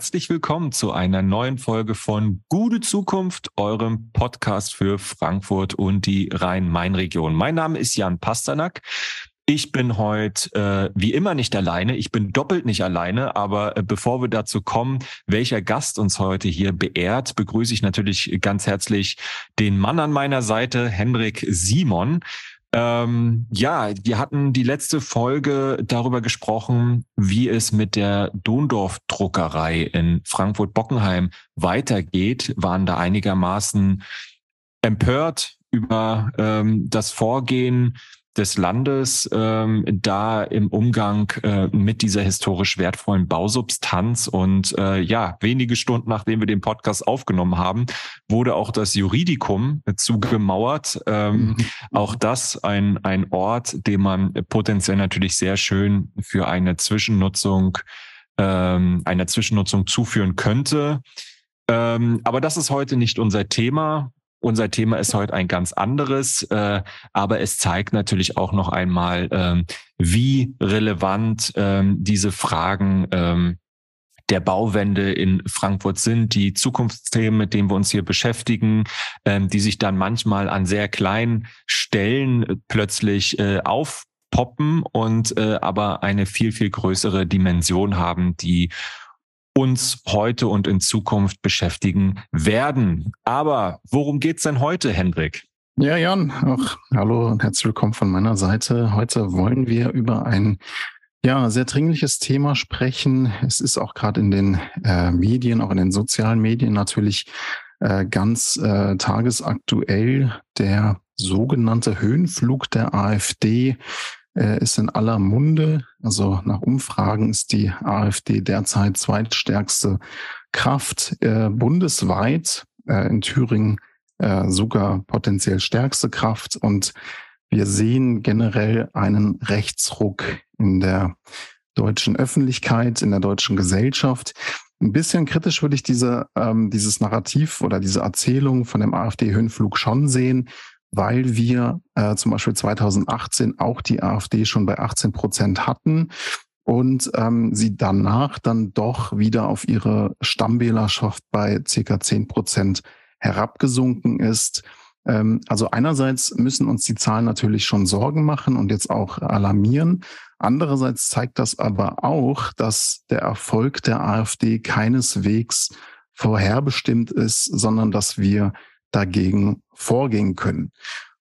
herzlich willkommen zu einer neuen Folge von Gute Zukunft, eurem Podcast für Frankfurt und die Rhein-Main-Region. Mein Name ist Jan Pasternak. Ich bin heute äh, wie immer nicht alleine. Ich bin doppelt nicht alleine. Aber äh, bevor wir dazu kommen, welcher Gast uns heute hier beehrt, begrüße ich natürlich ganz herzlich den Mann an meiner Seite, Henrik Simon. Ähm, ja, wir hatten die letzte Folge darüber gesprochen, wie es mit der Dondorf-Druckerei in Frankfurt-Bockenheim weitergeht, waren da einigermaßen empört über ähm, das Vorgehen des Landes ähm, da im Umgang äh, mit dieser historisch wertvollen Bausubstanz. Und äh, ja, wenige Stunden nachdem wir den Podcast aufgenommen haben, wurde auch das Juridikum zugemauert. Ähm, mhm. Auch das ein, ein Ort, den man potenziell natürlich sehr schön für eine Zwischennutzung, ähm, einer Zwischennutzung zuführen könnte. Ähm, aber das ist heute nicht unser Thema. Unser Thema ist heute ein ganz anderes, äh, aber es zeigt natürlich auch noch einmal, ähm, wie relevant ähm, diese Fragen ähm, der Bauwende in Frankfurt sind, die Zukunftsthemen, mit denen wir uns hier beschäftigen, ähm, die sich dann manchmal an sehr kleinen Stellen plötzlich äh, aufpoppen und äh, aber eine viel, viel größere Dimension haben, die uns heute und in Zukunft beschäftigen werden. Aber worum geht's denn heute, Hendrik? Ja, Jan, auch hallo und herzlich willkommen von meiner Seite. Heute wollen wir über ein ja, sehr dringliches Thema sprechen. Es ist auch gerade in den äh, Medien, auch in den sozialen Medien natürlich äh, ganz äh, tagesaktuell der sogenannte Höhenflug der AfD ist in aller Munde. Also nach Umfragen ist die AfD derzeit zweitstärkste Kraft äh, bundesweit, äh, in Thüringen äh, sogar potenziell stärkste Kraft. Und wir sehen generell einen Rechtsruck in der deutschen Öffentlichkeit, in der deutschen Gesellschaft. Ein bisschen kritisch würde ich diese, ähm, dieses Narrativ oder diese Erzählung von dem AfD-Höhenflug schon sehen, weil wir äh, zum Beispiel 2018 auch die AfD schon bei 18 Prozent hatten und ähm, sie danach dann doch wieder auf ihre Stammwählerschaft bei circa 10 Prozent herabgesunken ist. Ähm, also einerseits müssen uns die Zahlen natürlich schon Sorgen machen und jetzt auch alarmieren. Andererseits zeigt das aber auch, dass der Erfolg der AfD keineswegs vorherbestimmt ist, sondern dass wir dagegen vorgehen können.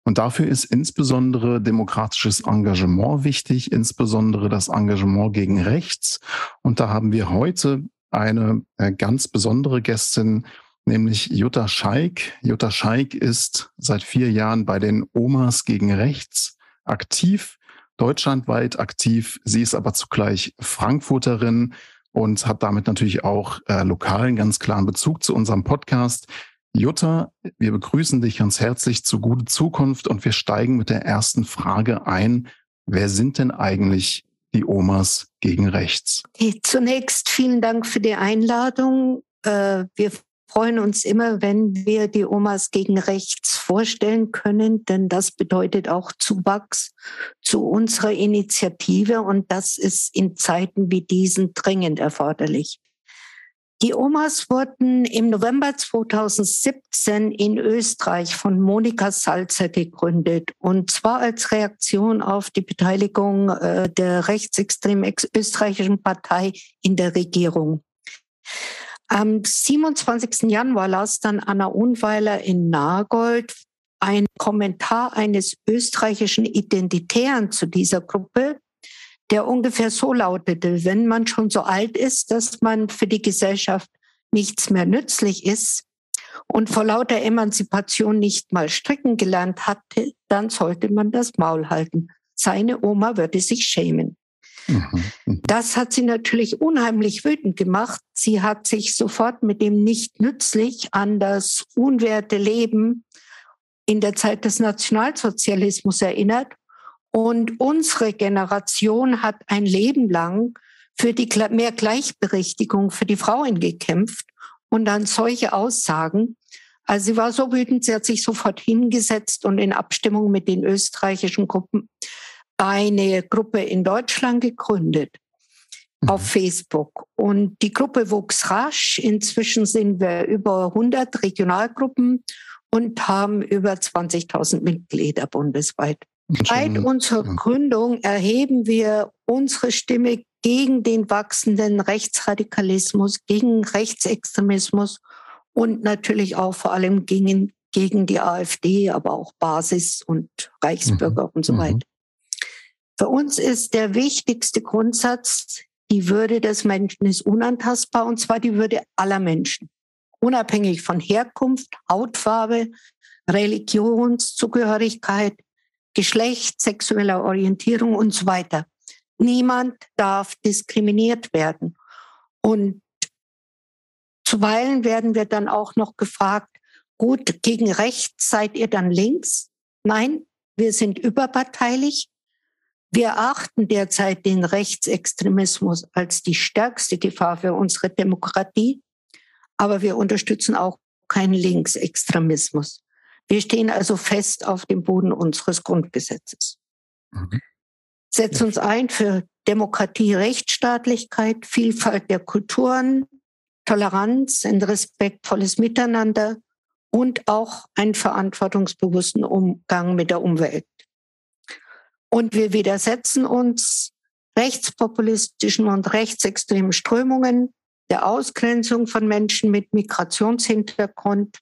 Und dafür ist insbesondere demokratisches Engagement wichtig, insbesondere das Engagement gegen rechts. Und da haben wir heute eine äh, ganz besondere Gästin, nämlich Jutta Scheik. Jutta Scheik ist seit vier Jahren bei den Omas gegen rechts aktiv, deutschlandweit aktiv. Sie ist aber zugleich Frankfurterin und hat damit natürlich auch äh, lokalen ganz klaren Bezug zu unserem Podcast. Jutta, wir begrüßen dich ganz herzlich zu Gute Zukunft und wir steigen mit der ersten Frage ein. Wer sind denn eigentlich die Omas gegen rechts? Zunächst vielen Dank für die Einladung. Äh, wir freuen uns immer, wenn wir die Omas gegen rechts vorstellen können, denn das bedeutet auch Zuwachs zu unserer Initiative und das ist in Zeiten wie diesen dringend erforderlich. Die Omas wurden im November 2017 in Österreich von Monika Salzer gegründet und zwar als Reaktion auf die Beteiligung äh, der rechtsextremen österreichischen Partei in der Regierung. Am 27. Januar las dann Anna Unweiler in Nagold ein Kommentar eines österreichischen Identitären zu dieser Gruppe, der ungefähr so lautete, wenn man schon so alt ist, dass man für die Gesellschaft nichts mehr nützlich ist und vor lauter Emanzipation nicht mal stricken gelernt hatte, dann sollte man das Maul halten. Seine Oma würde sich schämen. Mhm. Mhm. Das hat sie natürlich unheimlich wütend gemacht. Sie hat sich sofort mit dem nicht nützlich an das unwerte Leben in der Zeit des Nationalsozialismus erinnert und unsere Generation hat ein Leben lang für die mehr Gleichberechtigung für die Frauen gekämpft. Und dann solche Aussagen. Also sie war so wütend, sie hat sich sofort hingesetzt und in Abstimmung mit den österreichischen Gruppen eine Gruppe in Deutschland gegründet. mhm. auf Facebook. Und die Gruppe wuchs rasch. Inzwischen sind wir über 100 Regionalgruppen und haben über 20.000 Mitglieder bundesweit. Seit unserer Gründung erheben wir unsere Stimme gegen den wachsenden Rechtsradikalismus, gegen Rechtsextremismus und natürlich auch vor allem gegen, gegen die AfD, aber auch Basis und Reichsbürger mhm. und so mhm. weiter. Für uns ist der wichtigste Grundsatz, die Würde des Menschen ist unantastbar, und zwar die Würde aller Menschen, unabhängig von Herkunft, Hautfarbe, Religionszugehörigkeit, Geschlecht, sexueller Orientierung und so weiter. Niemand darf diskriminiert werden. Und zuweilen werden wir dann auch noch gefragt, gut, gegen rechts seid ihr dann links? Nein, wir sind überparteilich. Wir achten derzeit den Rechtsextremismus als die stärkste Gefahr für unsere Demokratie, aber wir unterstützen auch keinen Linksextremismus. Wir stehen also fest auf dem Boden unseres Grundgesetzes. Mhm. Setzt uns ein für Demokratie, Rechtsstaatlichkeit, Vielfalt der Kulturen, Toleranz, ein respektvolles Miteinander und auch einen verantwortungsbewussten Umgang mit der Umwelt. Und wir widersetzen uns rechtspopulistischen und rechtsextremen Strömungen, der Ausgrenzung von Menschen mit Migrationshintergrund,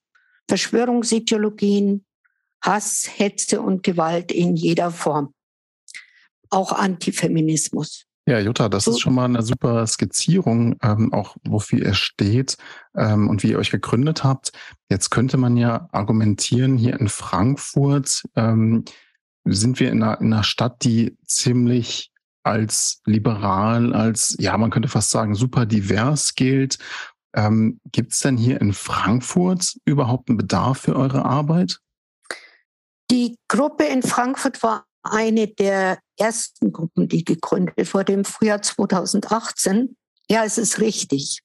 Verschwörungsideologien, Hass, Hetze und Gewalt in jeder Form. Auch Antifeminismus. Ja, Jutta, das ist schon mal eine super Skizzierung, ähm, auch wofür ihr steht ähm, und wie ihr euch gegründet habt. Jetzt könnte man ja argumentieren, hier in Frankfurt ähm, sind wir in einer, in einer Stadt, die ziemlich als liberal, als, ja, man könnte fast sagen, super divers gilt. Ähm, Gibt es denn hier in Frankfurt überhaupt einen Bedarf für eure Arbeit? Die Gruppe in Frankfurt war eine der ersten Gruppen, die gegründet wurde im Frühjahr 2018. Ja, es ist richtig,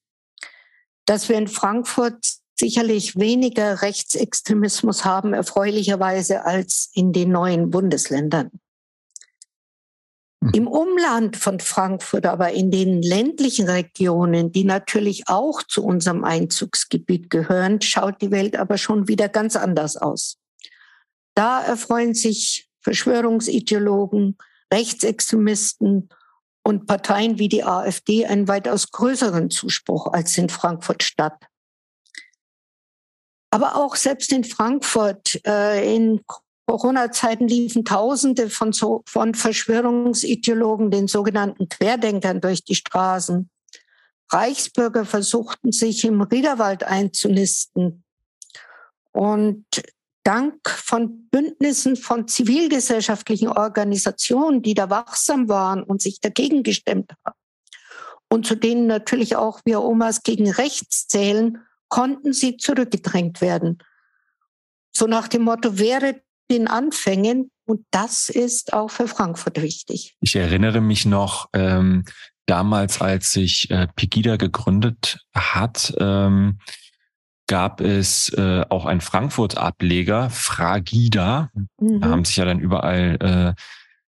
dass wir in Frankfurt sicherlich weniger Rechtsextremismus haben, erfreulicherweise als in den neuen Bundesländern. Hm. Im Umland von Frankfurt, aber in den ländlichen Regionen, die natürlich auch zu unserem Einzugsgebiet gehören, schaut die Welt aber schon wieder ganz anders aus. Da erfreuen sich Verschwörungsideologen, Rechtsextremisten und Parteien wie die AfD einen weitaus größeren Zuspruch als in Frankfurt Stadt. Aber auch selbst in Frankfurt äh, in Corona-Zeiten liefen Tausende von, so, von Verschwörungsideologen, den sogenannten Querdenkern, durch die Straßen. Reichsbürger versuchten sich im Riederwald einzunisten. Und dank von Bündnissen von zivilgesellschaftlichen Organisationen, die da wachsam waren und sich dagegen gestemmt haben, und zu denen natürlich auch wir Omas gegen rechts zählen, konnten sie zurückgedrängt werden. So nach dem Motto, wäre den Anfängen. Und das ist auch für Frankfurt wichtig. Ich erinnere mich noch, ähm, damals, als sich äh, Pegida gegründet hat, ähm, gab es äh, auch einen Frankfurt-Ableger, Fragida. Mhm. Da haben sich ja dann überall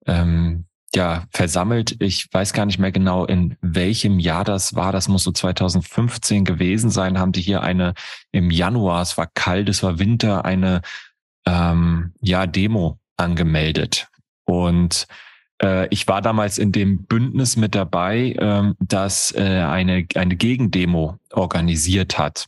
äh, ähm, ja, versammelt. Ich weiß gar nicht mehr genau, in welchem Jahr das war. Das muss so 2015 gewesen sein. Haben die hier eine im Januar, es war kalt, es war Winter, eine ähm, ja, Demo angemeldet. Und äh, ich war damals in dem Bündnis mit dabei, ähm, das äh, eine, eine Gegendemo organisiert hat.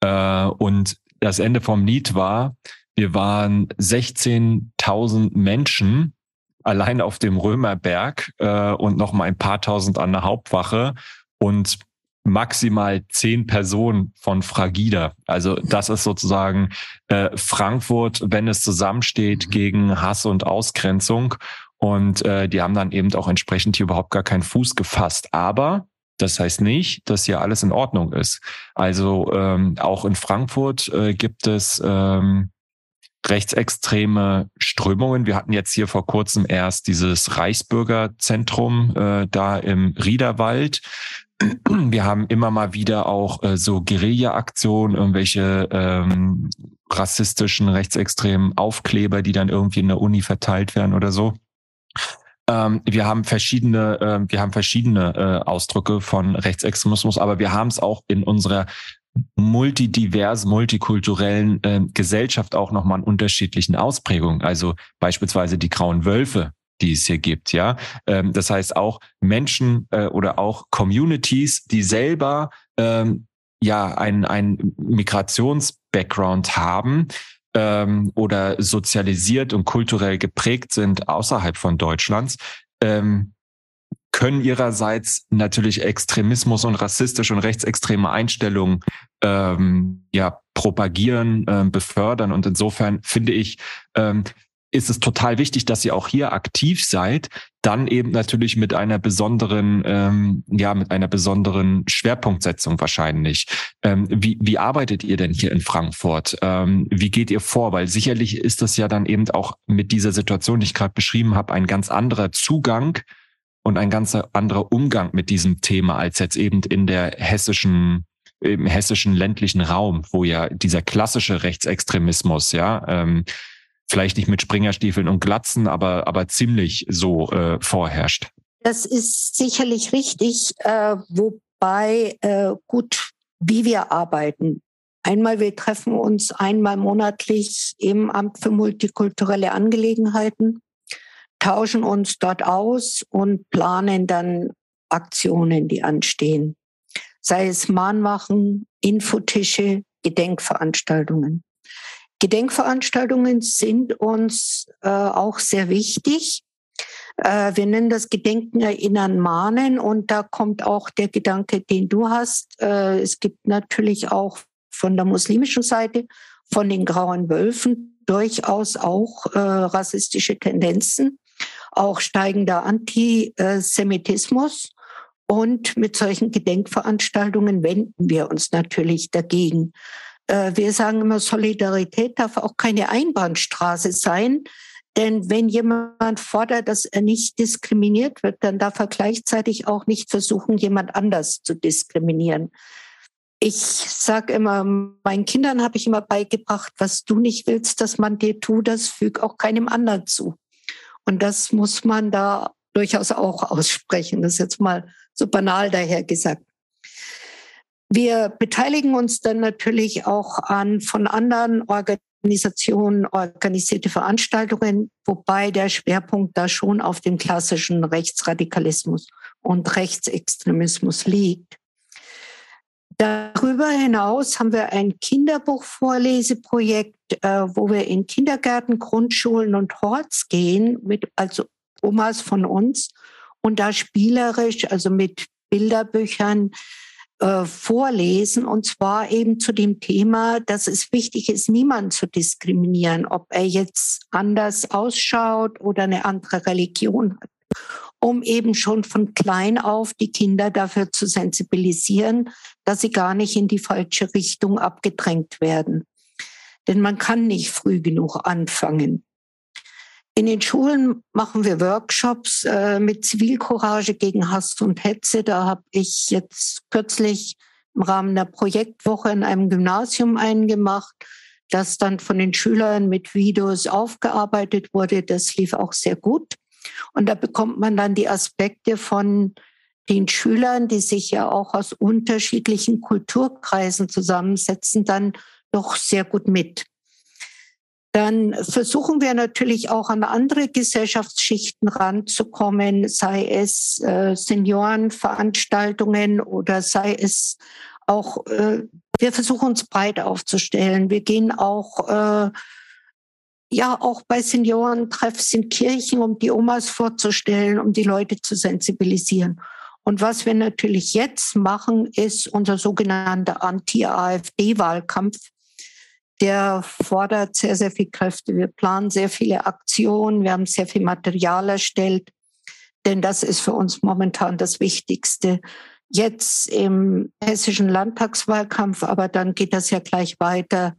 Äh, und das Ende vom Lied war, wir waren 16.000 Menschen allein auf dem Römerberg äh, und noch mal ein paar tausend an der Hauptwache und maximal zehn Personen von Fragida. Also das ist sozusagen äh, Frankfurt, wenn es zusammensteht mhm. gegen Hass und Ausgrenzung. Und äh, die haben dann eben auch entsprechend hier überhaupt gar keinen Fuß gefasst. Aber das heißt nicht, dass hier alles in Ordnung ist. Also ähm, auch in Frankfurt äh, gibt es ähm, rechtsextreme Strömungen. Wir hatten jetzt hier vor kurzem erst dieses Reichsbürgerzentrum äh, da im Riederwald. Wir haben immer mal wieder auch äh, so Guerilla-Aktionen, irgendwelche ähm, rassistischen, rechtsextremen Aufkleber, die dann irgendwie in der Uni verteilt werden oder so. ähm, wir haben verschiedene, äh, wir haben verschiedene äh, Ausdrücke von Rechtsextremismus, aber wir haben es auch in unserer multidivers, multikulturellen äh, Gesellschaft auch nochmal in unterschiedlichen Ausprägungen. Also beispielsweise die grauen Wölfe, die es hier gibt, ja. Ähm, das heißt auch Menschen äh, oder auch Communities, die selber ähm, ja ein, ein Migrations-Background haben, ähm, oder sozialisiert und kulturell geprägt sind außerhalb von Deutschlands, ähm, können ihrerseits natürlich Extremismus und rassistische und rechtsextreme Einstellungen ähm, ja propagieren, äh, befördern. Und insofern finde ich, ähm, ist es total wichtig, dass ihr auch hier aktiv seid, dann eben natürlich mit einer besonderen, ähm, ja, mit einer besonderen Schwerpunktsetzung wahrscheinlich. Ähm, wie, wie arbeitet ihr denn hier in Frankfurt? Ähm, wie geht ihr vor? Weil sicherlich ist das ja dann eben auch mit dieser Situation, die ich gerade beschrieben habe, ein ganz anderer Zugang und ein ganz anderer Umgang mit diesem Thema als jetzt eben in der hessischen im hessischen ländlichen Raum, wo ja dieser klassische Rechtsextremismus, ja, ähm, vielleicht nicht mit Springerstiefeln und Glatzen, aber, aber ziemlich so äh, vorherrscht. Das ist sicherlich richtig, äh, wobei äh, gut, wie wir arbeiten. Einmal, wir treffen uns einmal monatlich im Amt für multikulturelle Angelegenheiten, tauschen uns dort aus und planen dann Aktionen, die anstehen. Sei es Mahnwachen, Infotische, Gedenkveranstaltungen. Gedenkveranstaltungen sind uns äh, auch sehr wichtig. Äh, wir nennen das Gedenken, Erinnern, Mahnen und da kommt auch der Gedanke, den du hast. Äh, es gibt natürlich auch von der muslimischen Seite, von den grauen Wölfen durchaus auch äh, rassistische Tendenzen, auch steigender Antisemitismus. Und mit solchen Gedenkveranstaltungen wenden wir uns natürlich dagegen. Äh, wir sagen immer, Solidarität darf auch keine Einbahnstraße sein. Denn wenn jemand fordert, dass er nicht diskriminiert wird, dann darf er gleichzeitig auch nicht versuchen, jemand anders zu diskriminieren. Ich sage immer, meinen Kindern habe ich immer beigebracht, was du nicht willst, dass man dir tut, das füg auch keinem anderen zu. Und das muss man da durchaus auch aussprechen. Das ist jetzt mal so banal daher gesagt. Wir beteiligen uns dann natürlich auch an von anderen Organisationen organisierte Veranstaltungen, wobei der Schwerpunkt da schon auf dem klassischen Rechtsradikalismus und Rechtsextremismus liegt. Darüber hinaus haben wir ein Kinderbuchvorleseprojekt, äh, wo wir in Kindergärten, Grundschulen und Horts gehen, mit, also Omas von uns, und da spielerisch, also mit Bilderbüchern, äh, vorlesen und zwar eben zu dem Thema, dass es wichtig ist, niemanden zu diskriminieren, ob er jetzt anders ausschaut oder eine andere Religion hat, um eben schon von klein auf die Kinder dafür zu sensibilisieren, dass sie gar nicht in die falsche Richtung abgedrängt werden. Denn man kann nicht früh genug anfangen. In den Schulen machen wir Workshops äh, mit Zivilcourage gegen Hass und Hetze. Da habe ich jetzt kürzlich im Rahmen der Projektwoche in einem Gymnasium eingemacht, das dann von den Schülern mit Videos aufgearbeitet wurde. Das lief auch sehr gut. Und da bekommt man dann die Aspekte von den Schülern, die sich ja auch aus unterschiedlichen Kulturkreisen zusammensetzen, dann doch sehr gut mit. Dann versuchen wir natürlich auch an andere Gesellschaftsschichten ranzukommen, sei es äh, Seniorenveranstaltungen oder sei es auch, äh, wir versuchen uns breit aufzustellen. Wir gehen auch, äh, ja, auch bei Seniorentreffs in Kirchen, um die Omas vorzustellen, um die Leute zu sensibilisieren. Und was wir natürlich jetzt machen, ist unser sogenannter Anti-AfD-Wahlkampf der fordert sehr, sehr viel Kräfte. Wir planen sehr viele Aktionen, wir haben sehr viel Material erstellt, denn das ist für uns momentan das Wichtigste. Jetzt im hessischen Landtagswahlkampf, aber dann geht das ja gleich weiter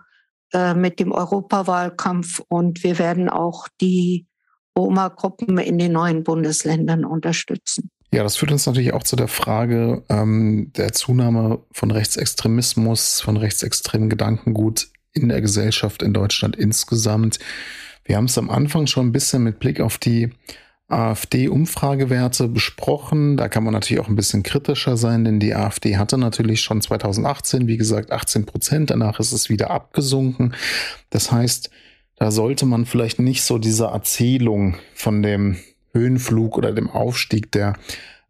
äh, mit dem Europawahlkampf und wir werden auch die Oma-Gruppen in den neuen Bundesländern unterstützen. Ja, das führt uns natürlich auch zu der Frage ähm, der Zunahme von Rechtsextremismus, von rechtsextremen Gedankengut in der Gesellschaft in Deutschland insgesamt. Wir haben es am Anfang schon ein bisschen mit Blick auf die AfD-Umfragewerte besprochen. Da kann man natürlich auch ein bisschen kritischer sein, denn die AfD hatte natürlich schon 2018, wie gesagt, 18 Prozent. Danach ist es wieder abgesunken. Das heißt, da sollte man vielleicht nicht so diese Erzählung von dem Höhenflug oder dem Aufstieg der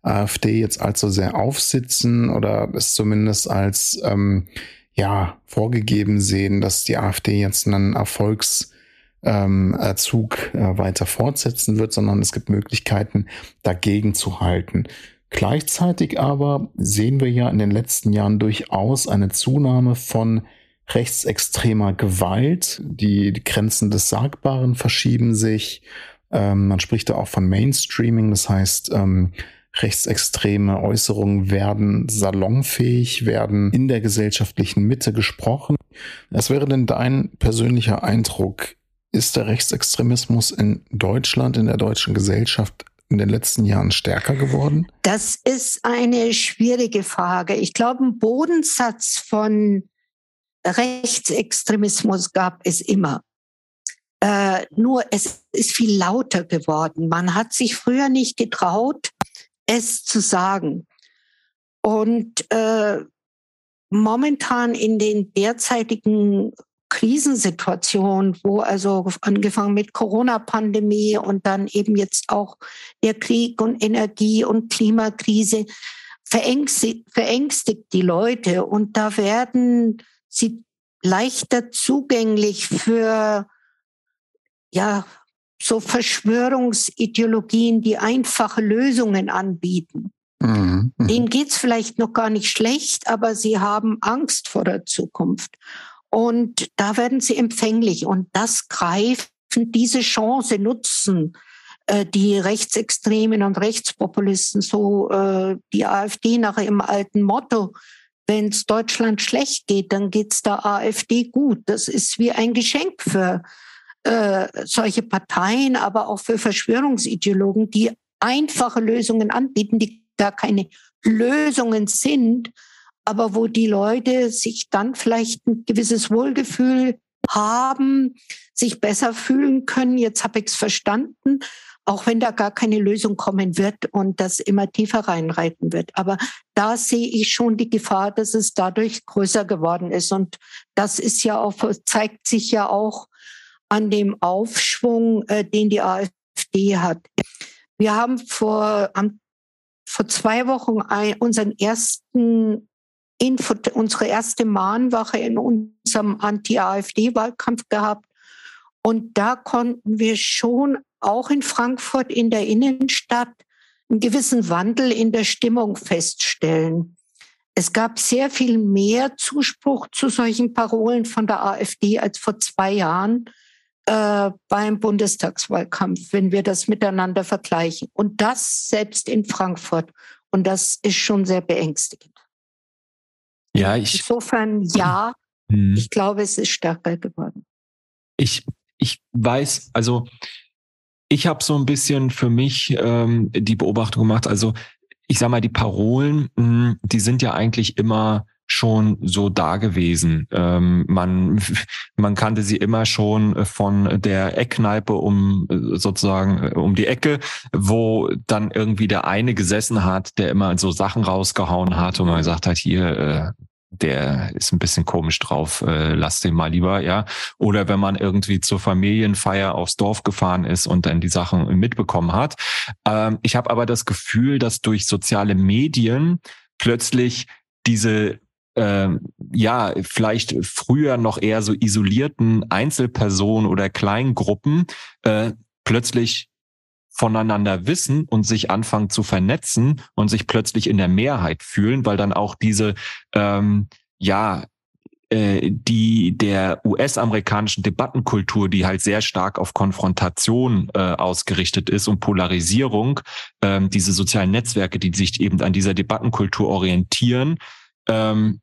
AfD jetzt allzu sehr aufsitzen oder es zumindest als ähm, ja vorgegeben sehen, dass die AfD jetzt einen Erfolgs ähm, Zug äh, weiter fortsetzen wird, sondern es gibt Möglichkeiten, dagegen zu halten. Gleichzeitig aber sehen wir ja in den letzten Jahren durchaus eine Zunahme von rechtsextremer Gewalt. Die, Grenzen des Sagbaren verschieben sich. Ähm, man spricht da auch von Mainstreaming, das heißt, ähm, rechtsextreme Äußerungen werden salonfähig, werden in der gesellschaftlichen Mitte gesprochen. Was wäre denn dein persönlicher Eindruck? Ist der Rechtsextremismus in Deutschland, in der deutschen Gesellschaft in den letzten Jahren stärker geworden? Das ist eine schwierige Frage. Ich glaube, einen Bodensatz von Rechtsextremismus gab es immer. Äh, nur es ist viel lauter geworden. Man hat sich früher nicht getraut, es zu sagen. Und äh, momentan in den derzeitigen Krisensituation, wo also angefangen mit Corona-Pandemie und dann eben jetzt auch der Krieg und Energie- und Klimakrise verängstigt, verängstigt die Leute und da werden sie leichter zugänglich für ja so Verschwörungsideologien, die einfache Lösungen anbieten. Mhm. mhm. Denen geht's vielleicht noch gar nicht schlecht, aber sie haben Angst vor der Zukunft. Und da werden sie empfänglich und das greifen, diese Chance nutzen äh, die Rechtsextremen und Rechtspopulisten, so äh, die AfD nach ihrem alten Motto, wenn es Deutschland schlecht geht, dann geht's der AfD gut. Das ist wie ein Geschenk für äh, solche Parteien, aber auch für Verschwörungsideologen, die einfache Lösungen anbieten, die gar keine Lösungen sind, aber wo die Leute sich dann vielleicht ein gewisses Wohlgefühl haben, sich besser fühlen können. Jetzt habe ich es verstanden, auch wenn da gar keine Lösung kommen wird und das immer tiefer reinreiten wird. Aber da sehe ich schon die Gefahr, dass es dadurch größer geworden ist. Und das ist ja auch, zeigt sich ja auch an dem Aufschwung, äh, den die AfD hat. Wir haben vor, am, vor zwei Wochen ein, unseren ersten Info, unsere erste Mahnwache in unserem Anti-AfD-Wahlkampf gehabt. Und da konnten wir schon auch in Frankfurt in der Innenstadt einen gewissen Wandel in der Stimmung feststellen. Es gab sehr viel mehr Zuspruch zu solchen Parolen von der AfD als vor zwei Jahren äh, beim Bundestagswahlkampf, wenn wir das miteinander vergleichen. Und das selbst in Frankfurt. Und das ist schon sehr beängstigend. Ja, ich. Insofern ja. Hm. Ich glaube, es ist stärker geworden. Ich, ich weiß, also ich habe so ein bisschen für mich ähm, die Beobachtung gemacht. Also ich sag mal, die Parolen, mh, hm, die sind ja eigentlich immer schon so da gewesen. Ähm, man, man kannte sie immer schon von der Eckkneipe um sozusagen um die Ecke, wo dann irgendwie der eine gesessen hat, der immer so Sachen rausgehauen hat und man gesagt hat, hier, äh, der ist ein bisschen komisch drauf, äh, lass den mal lieber, ja. Oder wenn man irgendwie zur Familienfeier aufs Dorf gefahren ist und dann die Sachen mitbekommen hat. Ähm, ich habe aber das Gefühl, dass durch soziale Medien plötzlich diese ähm, ja, vielleicht früher noch eher so isolierten Einzelpersonen oder Kleingruppen äh, plötzlich voneinander wissen und sich anfangen zu vernetzen und sich plötzlich in der Mehrheit fühlen, weil dann auch diese ähm, ja äh, die der US-amerikanischen Debattenkultur, die halt sehr stark auf Konfrontation äh, ausgerichtet ist und Polarisierung, ähm, diese sozialen Netzwerke, die sich eben an dieser Debattenkultur orientieren, ähm,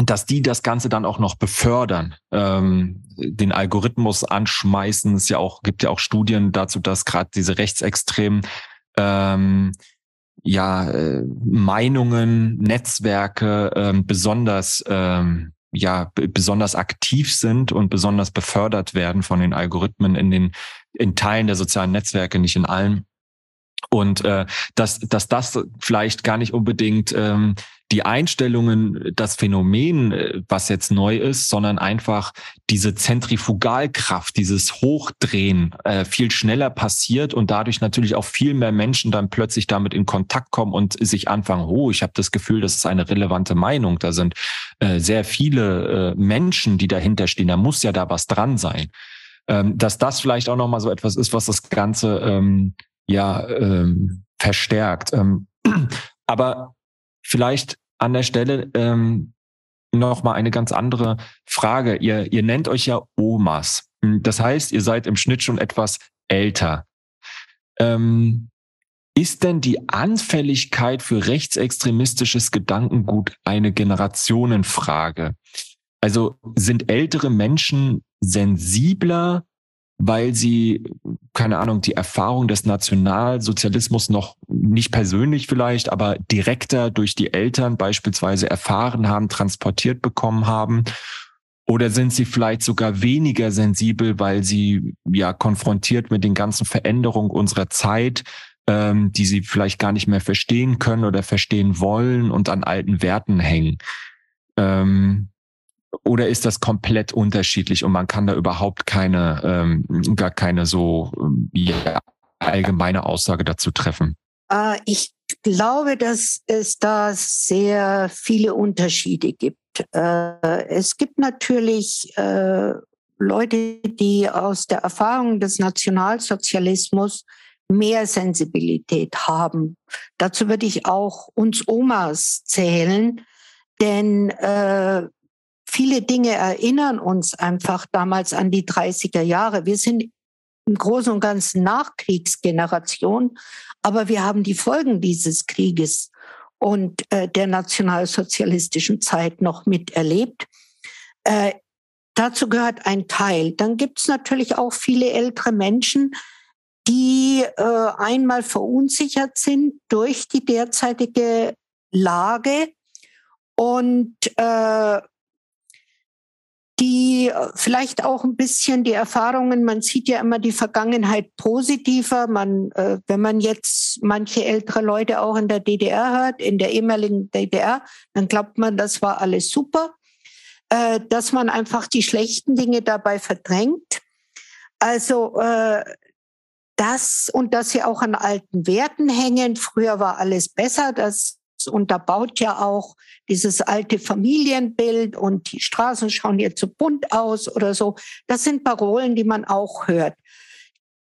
und dass die das Ganze dann auch noch befördern, ähm, den Algorithmus anschmeißen. Es ja auch gibt ja auch Studien dazu, dass gerade diese rechtsextremen ähm, ja äh, Meinungen, Netzwerke ähm, besonders ähm, ja besonders aktiv sind und besonders befördert werden von den Algorithmen in den in Teilen der sozialen Netzwerke, nicht in allen. Und äh, dass, dass das vielleicht gar nicht unbedingt ähm, die Einstellungen, das Phänomen, äh, was jetzt neu ist, sondern einfach diese Zentrifugalkraft, dieses Hochdrehen äh, viel schneller passiert und dadurch natürlich auch viel mehr Menschen dann plötzlich damit in Kontakt kommen und sich anfangen, oh, ich habe das Gefühl, das ist eine relevante Meinung. Da sind äh, sehr viele äh, Menschen, die dahinter stehen. Da muss ja da was dran sein. Ähm, dass das vielleicht auch nochmal so etwas ist, was das Ganze ähm, ja ähm, verstärkt. Ähm, aber vielleicht an der Stelle ähm, noch mal eine ganz andere Frage. Ihr, ihr nennt euch ja Omas. Das heißt, ihr seid im Schnitt schon etwas älter. Ähm, ist denn die Anfälligkeit für rechtsextremistisches Gedankengut eine Generationenfrage? Also sind ältere Menschen sensibler weil sie, keine Ahnung, die Erfahrung des Nationalsozialismus noch nicht persönlich vielleicht, aber direkter durch die Eltern beispielsweise erfahren haben, transportiert bekommen haben? Oder sind sie vielleicht sogar weniger sensibel, weil sie ja konfrontiert mit den ganzen Veränderungen unserer Zeit, ähm, die sie vielleicht gar nicht mehr verstehen können oder verstehen wollen und an alten Werten hängen? Ähm, oder ist das komplett unterschiedlich und man kann da überhaupt keine, ähm, gar keine so ja, allgemeine Aussage dazu treffen? Äh, ich glaube, dass es da sehr viele Unterschiede gibt. Äh, es gibt natürlich äh, Leute, die aus der Erfahrung des Nationalsozialismus mehr Sensibilität haben. Dazu würde ich auch uns Omas zählen, denn äh, viele Dinge erinnern uns einfach damals an die 30er Jahre. Wir sind im Großen und Ganzen Nachkriegsgeneration, aber wir haben die Folgen dieses Krieges und äh, der nationalsozialistischen Zeit noch miterlebt. Äh, dazu gehört ein Teil. Dann gibt es natürlich auch viele ältere Menschen, die äh, einmal verunsichert sind durch die derzeitige Lage und äh, die vielleicht auch ein bisschen die Erfahrungen, man sieht ja immer die Vergangenheit positiver. Man, äh, wenn man jetzt manche ältere Leute auch in der DDR hört, in der ehemaligen DDR, dann glaubt man, das war alles super, äh, dass man einfach die schlechten Dinge dabei verdrängt. Also äh, das und dass sie auch an alten Werten hängen. Früher war alles besser. Das unterbaut ja auch dieses alte Familienbild und die Straßen schauen jetzt so bunt aus oder so. Das sind Parolen, die man auch hört.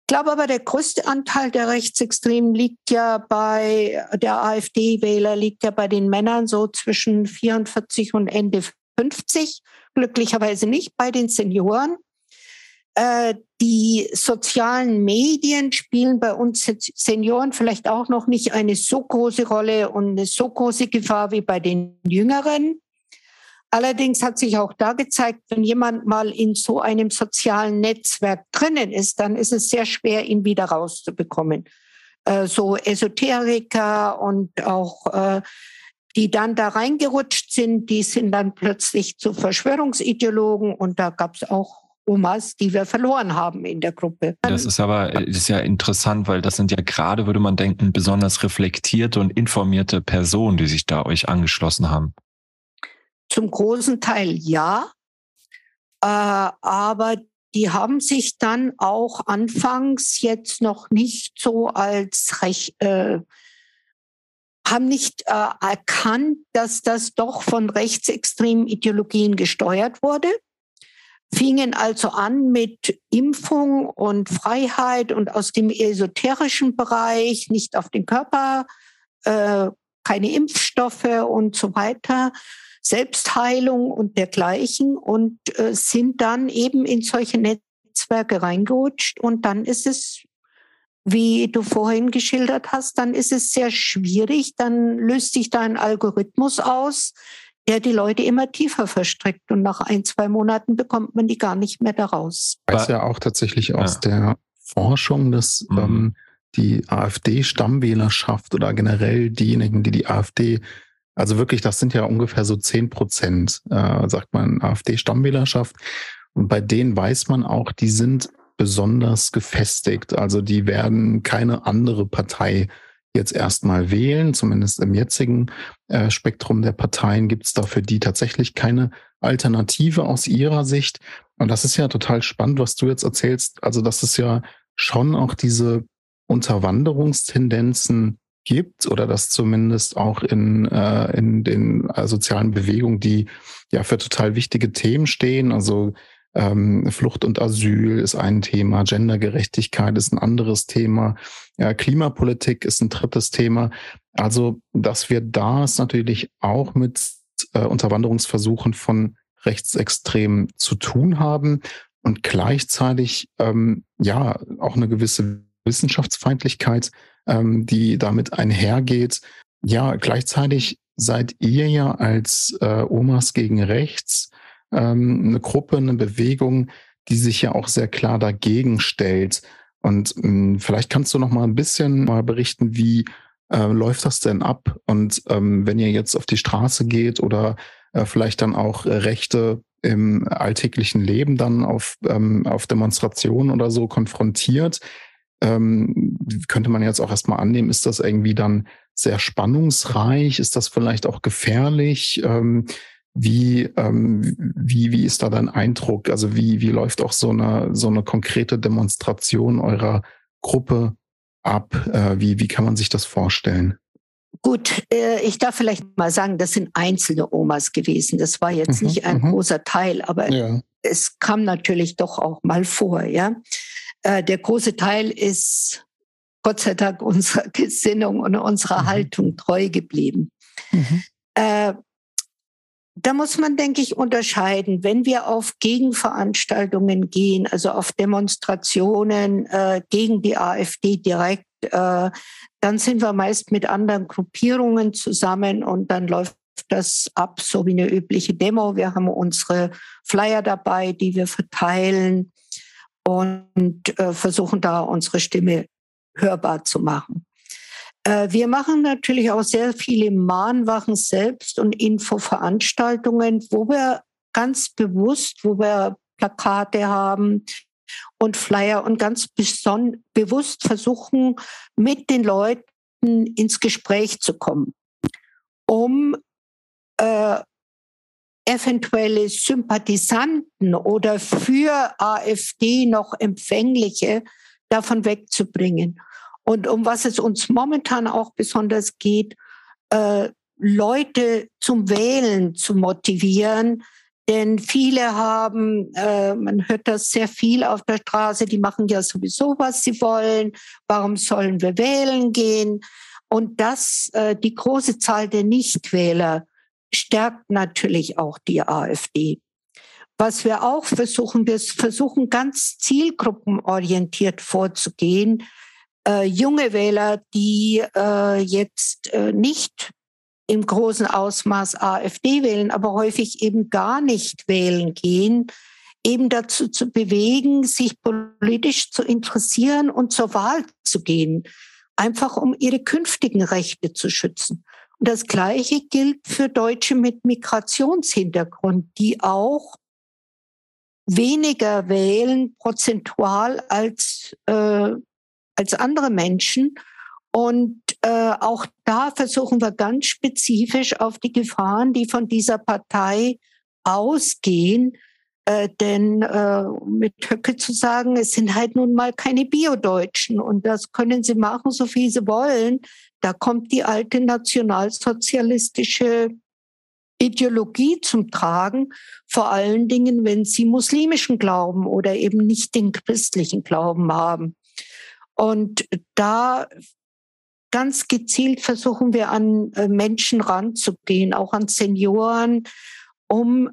Ich glaube aber, der größte Anteil der Rechtsextremen liegt ja bei der AfD-Wähler, liegt ja bei den Männern so zwischen 44 und Ende 50. Glücklicherweise nicht bei den Senioren. Äh, die sozialen Medien spielen bei uns Senioren vielleicht auch noch nicht eine so große Rolle und eine so große Gefahr wie bei den Jüngeren. Allerdings hat sich auch da gezeigt, wenn jemand mal in so einem sozialen Netzwerk drinnen ist, dann ist es sehr schwer, ihn wieder rauszubekommen. Äh, so Esoteriker und auch äh, die dann da reingerutscht sind, die sind dann plötzlich zu Verschwörungsideologen und da gab es auch Omas, die wir verloren haben in der Gruppe. Das ist aber das ist ja interessant, weil das sind ja gerade, würde man denken, besonders reflektierte und informierte Personen, die sich da euch angeschlossen haben. Zum großen Teil ja, äh, aber die haben sich dann auch anfangs jetzt noch nicht so als recht, äh, haben nicht äh, erkannt, dass das doch von rechtsextremen Ideologien gesteuert wurde fingen also an mit Impfung und Freiheit und aus dem esoterischen Bereich, nicht auf den Körper, äh, keine Impfstoffe und so weiter, Selbstheilung und dergleichen und äh, sind dann eben in solche Netzwerke reingerutscht und dann ist es wie du vorhin geschildert hast, dann ist es sehr schwierig, dann löst sich da ein Algorithmus aus, der die Leute immer tiefer verstrickt und nach ein, zwei Monaten bekommt man die gar nicht mehr daraus. Ich weiß ja auch tatsächlich aus ja. der Forschung, dass mhm. ähm, die AfD-Stammwählerschaft oder generell diejenigen, die die AfD, also wirklich, das sind ja ungefähr so zehn Prozent, äh, sagt man, AfD-Stammwählerschaft. Und bei denen weiß man auch, die sind besonders gefestigt. Also die werden keine andere Partei jetzt erstmal wählen. Zumindest im jetzigen äh, Spektrum der Parteien gibt es da für die tatsächlich keine Alternative aus ihrer Sicht. Und das ist ja total spannend, was du jetzt erzählst. Also, dass es ja schon auch diese Unterwanderungstendenzen gibt oder dass zumindest auch in, äh, in den äh, sozialen Bewegungen, die ja für total wichtige Themen stehen, also ähm, Flucht und Asyl ist ein Thema, Gendergerechtigkeit ist ein anderes Thema, ja, Klimapolitik ist ein drittes Thema. Also, dass wir da es natürlich auch mit äh, Unterwanderungsversuchen von Rechtsextremen zu tun haben und gleichzeitig ähm, ja auch eine gewisse Wissenschaftsfeindlichkeit, ähm, die damit einhergeht. Ja, gleichzeitig seid ihr ja als äh, Omas gegen Rechts ähm, eine Gruppe, eine Bewegung, die sich ja auch sehr klar dagegen stellt. Und ähm, vielleicht kannst du noch mal ein bisschen mal berichten, wie äh, läuft das denn ab? Und ähm, wenn ihr jetzt auf die Straße geht oder äh, vielleicht dann auch äh, Rechte im alltäglichen Leben dann auf, ähm, auf Demonstrationen oder so konfrontiert, ähm, könnte man jetzt auch erstmal annehmen, ist das irgendwie dann sehr spannungsreich? Ist das vielleicht auch gefährlich? Ähm, wie, ähm, wie, wie ist da dein Eindruck? Also wie, wie läuft auch so eine, so eine konkrete Demonstration eurer Gruppe ab? Äh, wie, wie kann man sich das vorstellen? Gut, äh, ich darf vielleicht mal sagen, das sind einzelne Omas gewesen. Das war jetzt mhm, nicht ein mhm. großer Teil, aber ja. es kam natürlich doch auch mal vor. Ja, äh, der große Teil ist Gott sei Dank unserer Gesinnung und unserer mhm. Haltung treu geblieben. Mhm. Äh, da muss man, denke ich, unterscheiden. Wenn wir auf Gegenveranstaltungen gehen, also auf Demonstrationen äh, gegen die AfD direkt, äh, dann sind wir meist mit anderen Gruppierungen zusammen und dann läuft das ab, so wie eine übliche Demo. Wir haben unsere Flyer dabei, die wir verteilen und äh, versuchen da unsere Stimme hörbar zu machen. Äh, wir machen natürlich auch sehr viele Mahnwachen selbst und Infoveranstaltungen, wo wir ganz bewusst, wo wir Plakate haben und Flyer und ganz bewusst versuchen, mit den Leuten ins Gespräch zu kommen, um äh, eventuelle Sympathisanten oder für AfD noch empfängliche davon wegzubringen. Und um was es uns momentan auch besonders geht, äh, Leute zum Wählen zu motivieren. Denn viele haben, äh, man hört das sehr viel auf der Straße, die machen ja sowieso, was sie wollen. Warum sollen wir wählen gehen? Und das, äh, die große Zahl der Nichtwähler stärkt natürlich auch die AfD. Was wir auch versuchen, wir versuchen ganz zielgruppenorientiert vorzugehen äh, junge Wähler, die äh, jetzt äh, nicht im großen Ausmaß AfD wählen, aber häufig eben gar nicht wählen gehen, eben dazu zu bewegen, sich politisch zu interessieren und zur Wahl zu gehen, einfach um ihre künftigen Rechte zu schützen. Und das Gleiche gilt für Deutsche mit Migrationshintergrund, die auch weniger wählen prozentual als äh, als andere Menschen. Und äh, auch da versuchen wir ganz spezifisch auf die Gefahren, die von dieser Partei ausgehen, äh, denn äh, mit Höcke zu sagen, es sind halt nun mal keine Biodeutschen und das können sie machen, so viel sie wollen. Da kommt die alte nationalsozialistische Ideologie zum Tragen, vor allen Dingen, wenn sie muslimischen Glauben oder eben nicht den christlichen Glauben haben. Und da ganz gezielt versuchen wir an äh, Menschen ranzugehen, auch an Senioren, um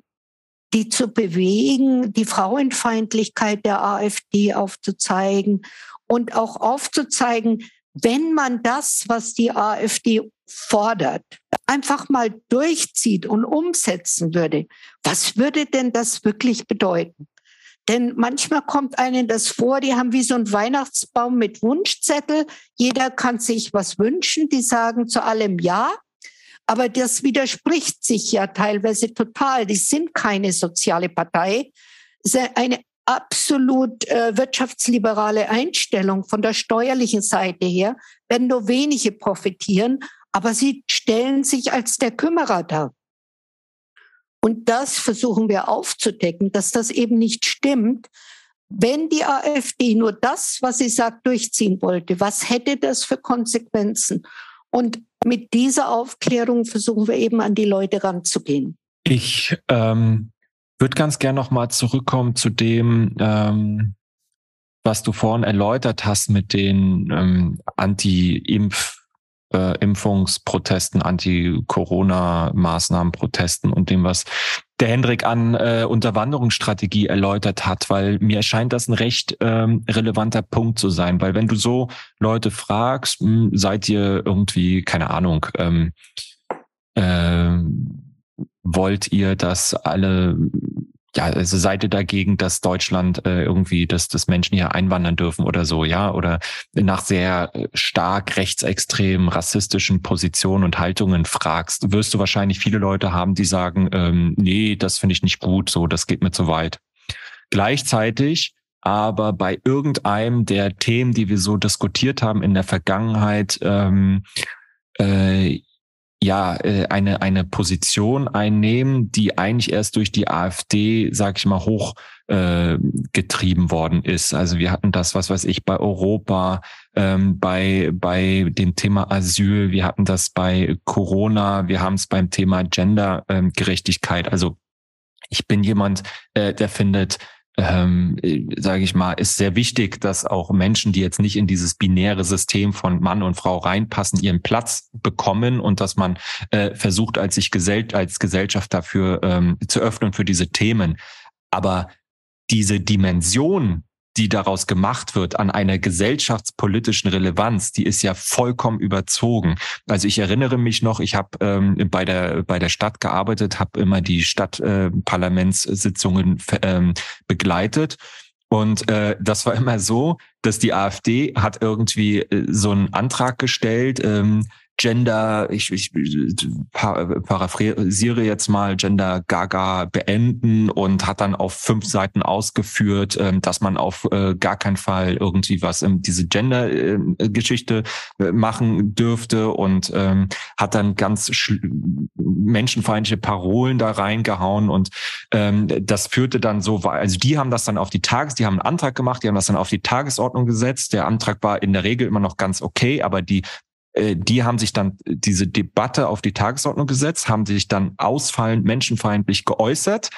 die zu bewegen, die Frauenfeindlichkeit der AfD aufzuzeigen und auch aufzuzeigen, wenn man das, was die AfD fordert, einfach mal durchzieht und umsetzen würde, was würde denn das wirklich bedeuten? Denn manchmal kommt einem das vor, die haben wie so ein Weihnachtsbaum mit Wunschzettel. Jeder kann sich was wünschen. Die sagen zu allem Ja. Aber das widerspricht sich ja teilweise total. Die sind keine soziale Partei. Eine absolut äh, wirtschaftsliberale Einstellung von der steuerlichen Seite her, werden nur wenige profitieren, aber sie stellen sich als der Kümmerer dar. Und das versuchen wir aufzudecken, dass das eben nicht stimmt. Wenn die AfD nur das, was sie sagt, durchziehen wollte, was hätte das für Konsequenzen? Und mit dieser Aufklärung versuchen wir eben an die Leute ranzugehen. Ich ähm, würde ganz gern nochmal zurückkommen zu dem, ähm, was du vorhin erläutert hast mit den ähm, Anti-Impf- äh, Impfungsprotesten, Anti-Corona-Maßnahmen-Protesten und dem, was der Hendrik an äh, Unterwanderungsstrategie erläutert hat, weil mir erscheint das ein recht ähm, relevanter Punkt zu sein, weil wenn du so Leute fragst, mh, hm, seid ihr irgendwie, keine Ahnung, ähm, äh, wollt ihr, dass alle ja, also seid ihr dagegen, dass Deutschland äh, irgendwie, dass, dass Menschen hier einwandern dürfen oder so, ja, oder nach sehr äh, stark rechtsextremen, rassistischen Positionen und Haltungen fragst, wirst du wahrscheinlich viele Leute haben, die sagen, ähm, nee, das finde ich nicht gut, so, das geht mir zu weit. Gleichzeitig aber bei irgendeinem der Themen, die wir so diskutiert haben in der Vergangenheit, ähm, äh, ja äh, eine eine Position einnehmen, die eigentlich erst durch die AfD, sag ich mal, hoch äh, getrieben worden ist. Also wir hatten das, was weiß ich, bei Europa, ähm, bei bei dem Thema Asyl, wir hatten das bei Corona, wir haben es beim Thema Gendergerechtigkeit. Ähm, also ich bin jemand, äh, der findet, ähm, sage ich mal, ist sehr wichtig, dass auch Menschen, die jetzt nicht in dieses binäre System von Mann und Frau reinpassen, ihren Platz bekommen und dass man äh, versucht, als sich Gesell als Gesellschaft dafür ähm, zu öffnen für diese Themen. Aber diese Dimension die daraus gemacht wird an einer gesellschaftspolitischen Relevanz, die ist ja vollkommen überzogen. Also ich erinnere mich noch, ich habe ähm, bei der bei der Stadt gearbeitet, habe immer die Stadtparlamentssitzungen äh, ähm, begleitet. Und äh, das war immer so, dass die AfD hat irgendwie äh, so einen Antrag gestellt, ähm, Gender, ich, ich paraphrasiere jetzt mal, Gender Gaga beenden und hat dann auf fünf Seiten ausgeführt, ähm, dass man auf äh, gar keinen Fall irgendwie was in diese Gender-Geschichte äh, machen dürfte und ähm, hat dann ganz menschenfeindliche Parolen da reingehauen und ähm, das führte dann so, also die haben das dann auf die Tages, die haben einen Antrag gemacht, die haben das dann auf die Tagesordnung gesetzt. Der Antrag war in der Regel immer noch ganz okay, aber die die haben sich dann diese Debatte auf die Tagesordnung gesetzt, haben sich dann ausfallend menschenfeindlich geäußert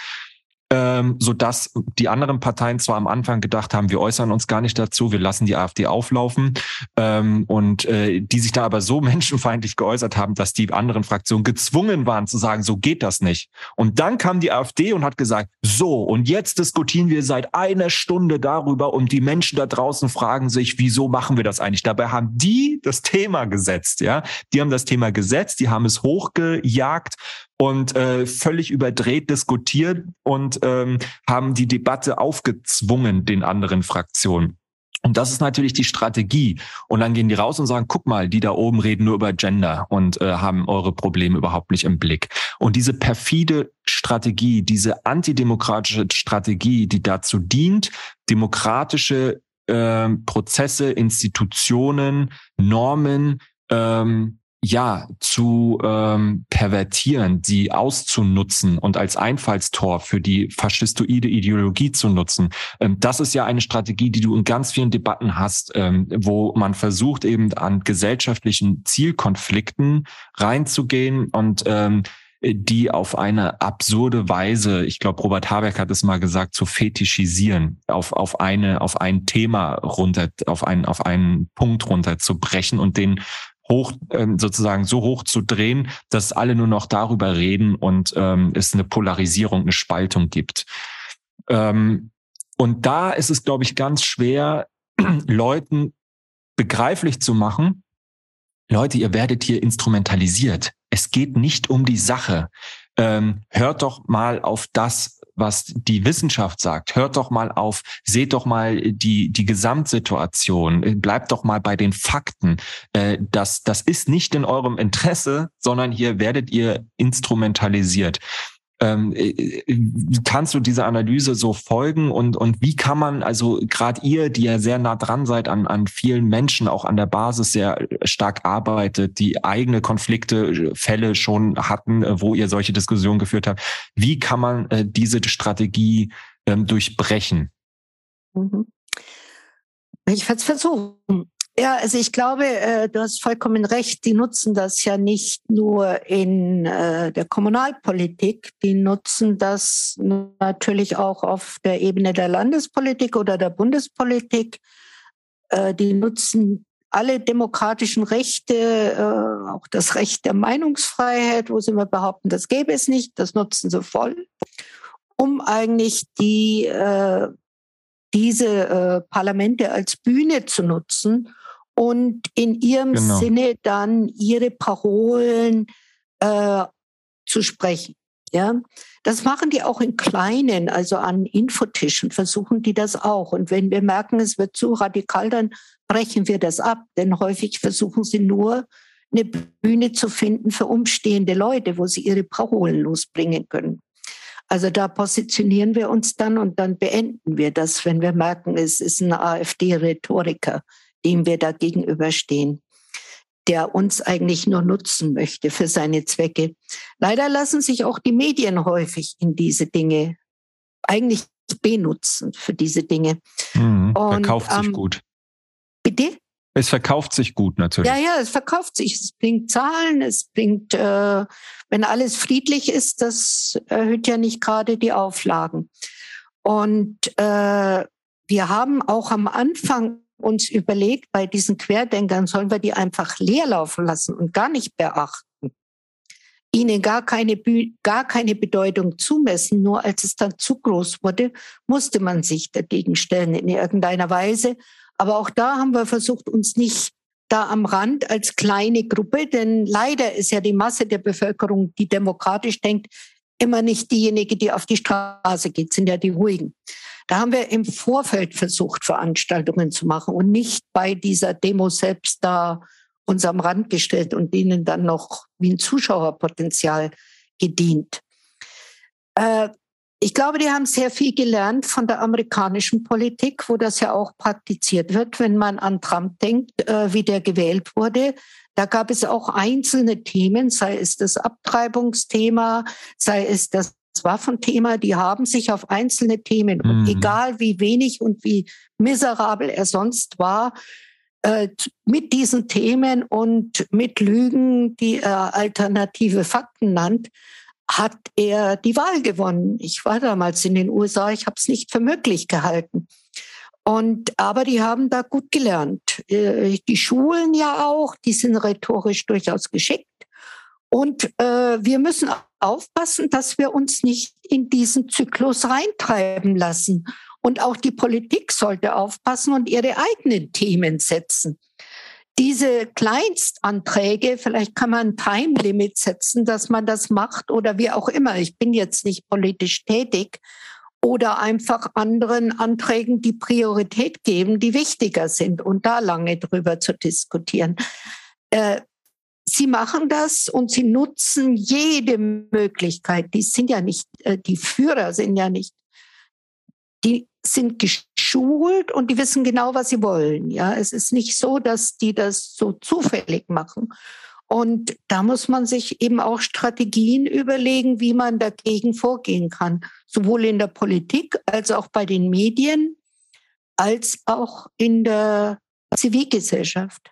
ähm, so dass die anderen Parteien zwar am Anfang gedacht haben, wir äußern uns gar nicht dazu, wir lassen die AfD auflaufen ähm, und äh, die sich da aber so menschenfeindlich geäußert haben, dass die anderen Fraktionen gezwungen waren zu sagen, so geht das nicht. Und dann kam die AfD und hat gesagt, so und jetzt diskutieren wir seit einer Stunde darüber und die Menschen da draußen fragen sich, wieso machen wir das eigentlich? Dabei haben die das Thema gesetzt, ja, die haben das Thema gesetzt, die haben es hochgejagt und äh, völlig überdreht diskutiert und ähm, haben die Debatte aufgezwungen den anderen Fraktionen. Und das ist natürlich die Strategie. Und dann gehen die raus und sagen, guck mal, die da oben reden nur über Gender und äh, haben eure Probleme überhaupt nicht im Blick. Und diese perfide Strategie, diese antidemokratische Strategie, die dazu dient, demokratische äh, Prozesse, Institutionen, Normen ähm, ja, zu ähm, pervertieren, sie auszunutzen und als Einfallstor für die faschistoide Ideologie zu nutzen. Ähm, das ist ja eine Strategie, die du in ganz vielen Debatten hast, ähm, wo man versucht eben an gesellschaftlichen Zielkonflikten reinzugehen und ähm, die auf eine absurde Weise, ich glaube, Robert Habeck hat es mal gesagt, zu fetischisieren, auf, auf eine, auf ein Thema runter, auf einen, auf einen Punkt runterzubrechen und den hoch ähm, sozusagen so hoch zu drehen, dass alle nur noch darüber reden und ähm, es eine Polarisierung, eine Spaltung gibt. Ähm, und da ist es, glaube ich, ganz schwer, Leuten begreiflich zu machen, Leute, ihr werdet hier instrumentalisiert. Es geht nicht um die Sache. Ähm, hört doch mal auf das, was die Wissenschaft sagt. Hört doch mal auf, seht doch mal die, die Gesamtsituation, bleibt doch mal bei den Fakten. Äh, das, das ist nicht in eurem Interesse, sondern hier werdet ihr instrumentalisiert. Ähm, äh, kannst du dieser Analyse so folgen und, und wie kann man, also gerade ihr, die ja sehr nah dran seid an, an vielen Menschen, auch an der Basis sehr stark arbeitet, die eigene Konflikte, Fälle schon hatten, äh, wo ihr solche Diskussionen geführt habt, wie kann man äh, diese Strategie ähm, durchbrechen? Mhm. Ich werde es versuchen. Ja, also ich glaube, äh, du hast vollkommen recht. Die nutzen das ja nicht nur in äh, der Kommunalpolitik, die nutzen das natürlich auch auf der Ebene der Landespolitik oder der Bundespolitik. Äh, die nutzen alle demokratischen Rechte, auch das Recht der Meinungsfreiheit, wo sie immer behaupten, das gäbe es nicht, das nutzen sie voll, um eigentlich die diese Parlamente als Bühne zu nutzen und in ihrem genau. Sinne dann ihre Parolen äh, zu sprechen. Ja, das machen die auch in kleinen, also an Infotischen versuchen die das auch. Und wenn wir merken, es wird zu radikal, dann brechen wir das ab. Denn häufig versuchen sie nur, eine Bühne zu finden für umstehende Leute, wo sie ihre Parolen losbringen können. Also da positionieren wir uns dann und dann beenden wir das, wenn wir merken, es ist ein AfD-Rhetoriker, dem wir da gegenüberstehen, der uns eigentlich nur nutzen möchte für seine Zwecke. Leider lassen sich auch die Medien häufig in diese Dinge eigentlich benutzen für diese Dinge. Mhm, und, verkauft sich ähm, gut. Bitte? Es verkauft sich gut natürlich. Ja, ja, es verkauft sich. Es bringt Zahlen, es bringt, äh, wenn alles friedlich ist, das erhöht ja nicht gerade die Auflagen. Und äh, wir haben auch am Anfang uns überlegt, bei diesen Querdenkern sollen wir die einfach leer laufen lassen und gar nicht beachten. Ihnen gar keine, gar keine Bedeutung zumessen. Nur als es dann zu groß wurde, musste man sich dagegen stellen in irgendeiner Weise. Aber auch da haben wir versucht, uns nicht da am Rand als kleine Gruppe, denn leider ist ja die Masse der Bevölkerung, die demokratisch denkt, immer nicht diejenige, die auf die Straße geht, sind ja die ruhigen. Da haben wir im Vorfeld versucht, Veranstaltungen zu machen und nicht bei dieser Demo selbst da uns am Rand gestellt und denen dann noch wie ein Zuschauerpotenzial gedient. Äh, ich glaube, die haben sehr viel gelernt von der amerikanischen Politik, wo das ja auch praktiziert wird, wenn man an Trump denkt, äh, wie der gewählt wurde. Da gab es auch einzelne Themen, sei es das Abtreibungsthema, sei es das Waffenthema, die haben sich auf einzelne Themen, mhm. und egal wie wenig und wie miserabel er sonst war, äh, mit diesen Themen und mit Lügen, die er alternative Fakten nannt, hat er die Wahl gewonnen. Ich war damals in den USA, ich habe es nicht für möglich gehalten. Und, aber die haben da gut gelernt. Äh, die Schulen ja auch, die sind rhetorisch durchaus geschickt. Und äh, wir müssen aufpassen, dass wir uns nicht in diesen Zyklus reintreiben lassen. Und auch die Politik sollte aufpassen und ihre eigenen Themen setzen. Diese Kleinstanträge, vielleicht kann man ein Time-Limit setzen, dass man das macht oder wie auch immer. Ich bin jetzt nicht politisch tätig oder einfach anderen Anträgen die Priorität geben, die wichtiger sind und da lange drüber zu diskutieren. Äh, Sie machen das und sie nutzen jede Möglichkeit. Die sind ja nicht, äh, die Führer sind ja nicht, die sind geschult und die wissen genau, was sie wollen. Ja, es ist nicht so, dass die das so zufällig machen. Und da muss man sich eben auch Strategien überlegen, wie man dagegen vorgehen kann, sowohl in der Politik als auch bei den Medien, als auch in der Zivilgesellschaft.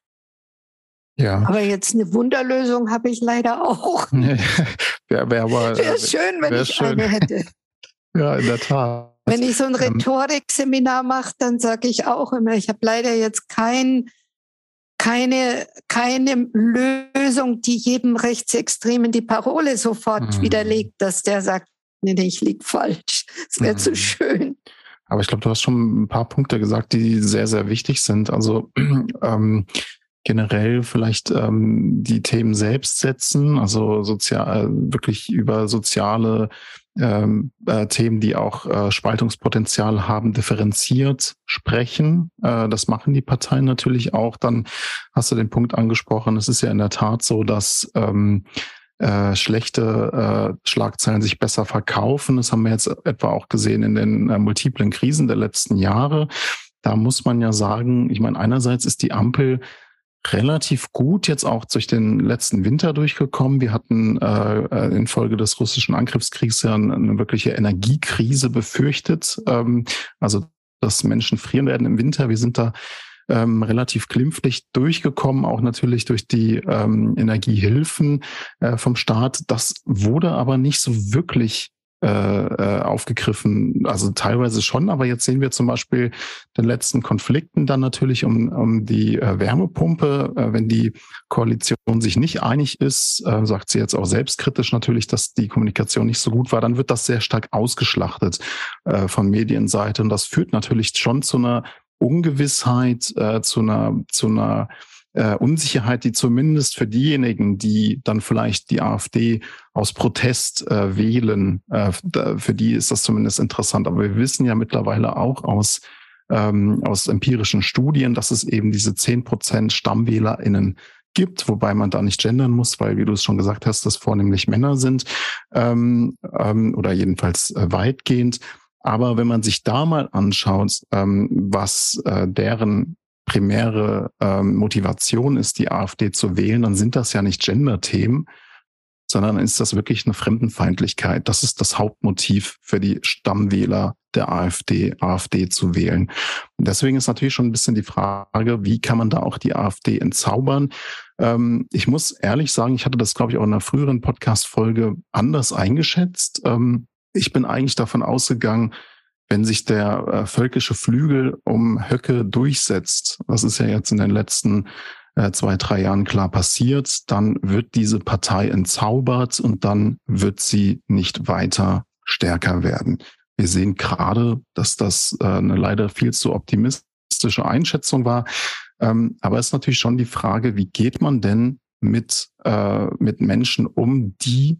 Ja. Aber jetzt eine Wunderlösung habe ich leider auch. wäre wär aber wäre schön, wenn ich schön. eine hätte. ja, in der Tat. Wenn ich so ein ähm, Rhetorikseminar mache, dann sage ich auch immer, ich habe leider jetzt kein, keine, keine Lösung, die jedem Rechtsextremen die Parole sofort mhm. widerlegt, dass der sagt, nee, ich liege falsch. Das wäre mhm. zu schön. Aber ich glaube, du hast schon ein paar Punkte gesagt, die sehr, sehr wichtig sind. Also ähm, generell vielleicht ähm, die Themen selbst setzen, also sozial wirklich über soziale ähm, äh, Themen, die auch äh, Spaltungspotenzial haben, differenziert sprechen. Äh, das machen die Parteien natürlich auch. Dann hast du den Punkt angesprochen. Es ist ja in der Tat so, dass ähm, äh, schlechte äh, Schlagzeilen sich besser verkaufen. Das haben wir jetzt etwa auch gesehen in den äh, multiplen Krisen der letzten Jahre. Da muss man ja sagen, ich meine, einerseits ist die Ampel relativ gut jetzt auch durch den letzten Winter durchgekommen. Wir hatten äh, äh infolge des russischen Angriffskriegs ja eine, wirkliche Energiekrise befürchtet. Ähm, also dass Menschen frieren werden im Winter. Wir sind da ähm, relativ glimpflich durchgekommen, auch natürlich durch die ähm, Energiehilfen äh, vom Staat. Das wurde aber nicht so wirklich äh, äh, aufgegriffen. Also teilweise schon, aber jetzt sehen wir zum Beispiel den letzten Konflikten dann natürlich um, um die äh, Wärmepumpe. Äh, wenn die Koalition sich nicht einig ist, äh, sagt sie jetzt auch selbstkritisch natürlich, dass die Kommunikation nicht so gut war, dann wird das sehr stark ausgeschlachtet äh, von Medienseite. Und das führt natürlich schon zu einer Ungewissheit, äh, zu einer, zu einer äh, Unsicherheit, die zumindest für diejenigen, die dann vielleicht die AfD aus Protest äh, wählen, äh, für die ist das zumindest interessant. Aber wir wissen ja mittlerweile auch aus ähm, aus empirischen Studien, dass es eben diese zehn Prozent StammwählerInnen gibt, wobei man da nicht gendern muss, weil, wie du es schon gesagt hast, das vornehmlich Männer sind ähm, ähm, oder jedenfalls äh, weitgehend. Aber wenn man sich da mal anschaut, ähm, was äh, deren primäre ähm, Motivation ist, die AfD zu wählen, dann sind das ja nicht Gender-Themen, sondern ist das wirklich eine Fremdenfeindlichkeit. Das ist das Hauptmotiv für die Stammwähler der AfD, AfD zu wählen. Und deswegen ist natürlich schon ein bisschen die Frage, wie kann man da auch die AfD entzaubern? Ähm, ich muss ehrlich sagen, ich hatte das, glaube ich, auch in einer früheren Podcast-Folge anders eingeschätzt. Ähm, ich bin eigentlich davon ausgegangen, wenn sich der äh, völkische Flügel um Höcke durchsetzt, das ist ja jetzt in den letzten äh, zwei, drei Jahren klar passiert, dann wird diese Partei entzaubert und dann wird sie nicht weiter stärker werden. Wir sehen gerade, dass das äh, eine leider viel zu optimistische Einschätzung war. Ähm, aber es ist natürlich schon die Frage, wie geht man denn mit, äh, mit Menschen um, die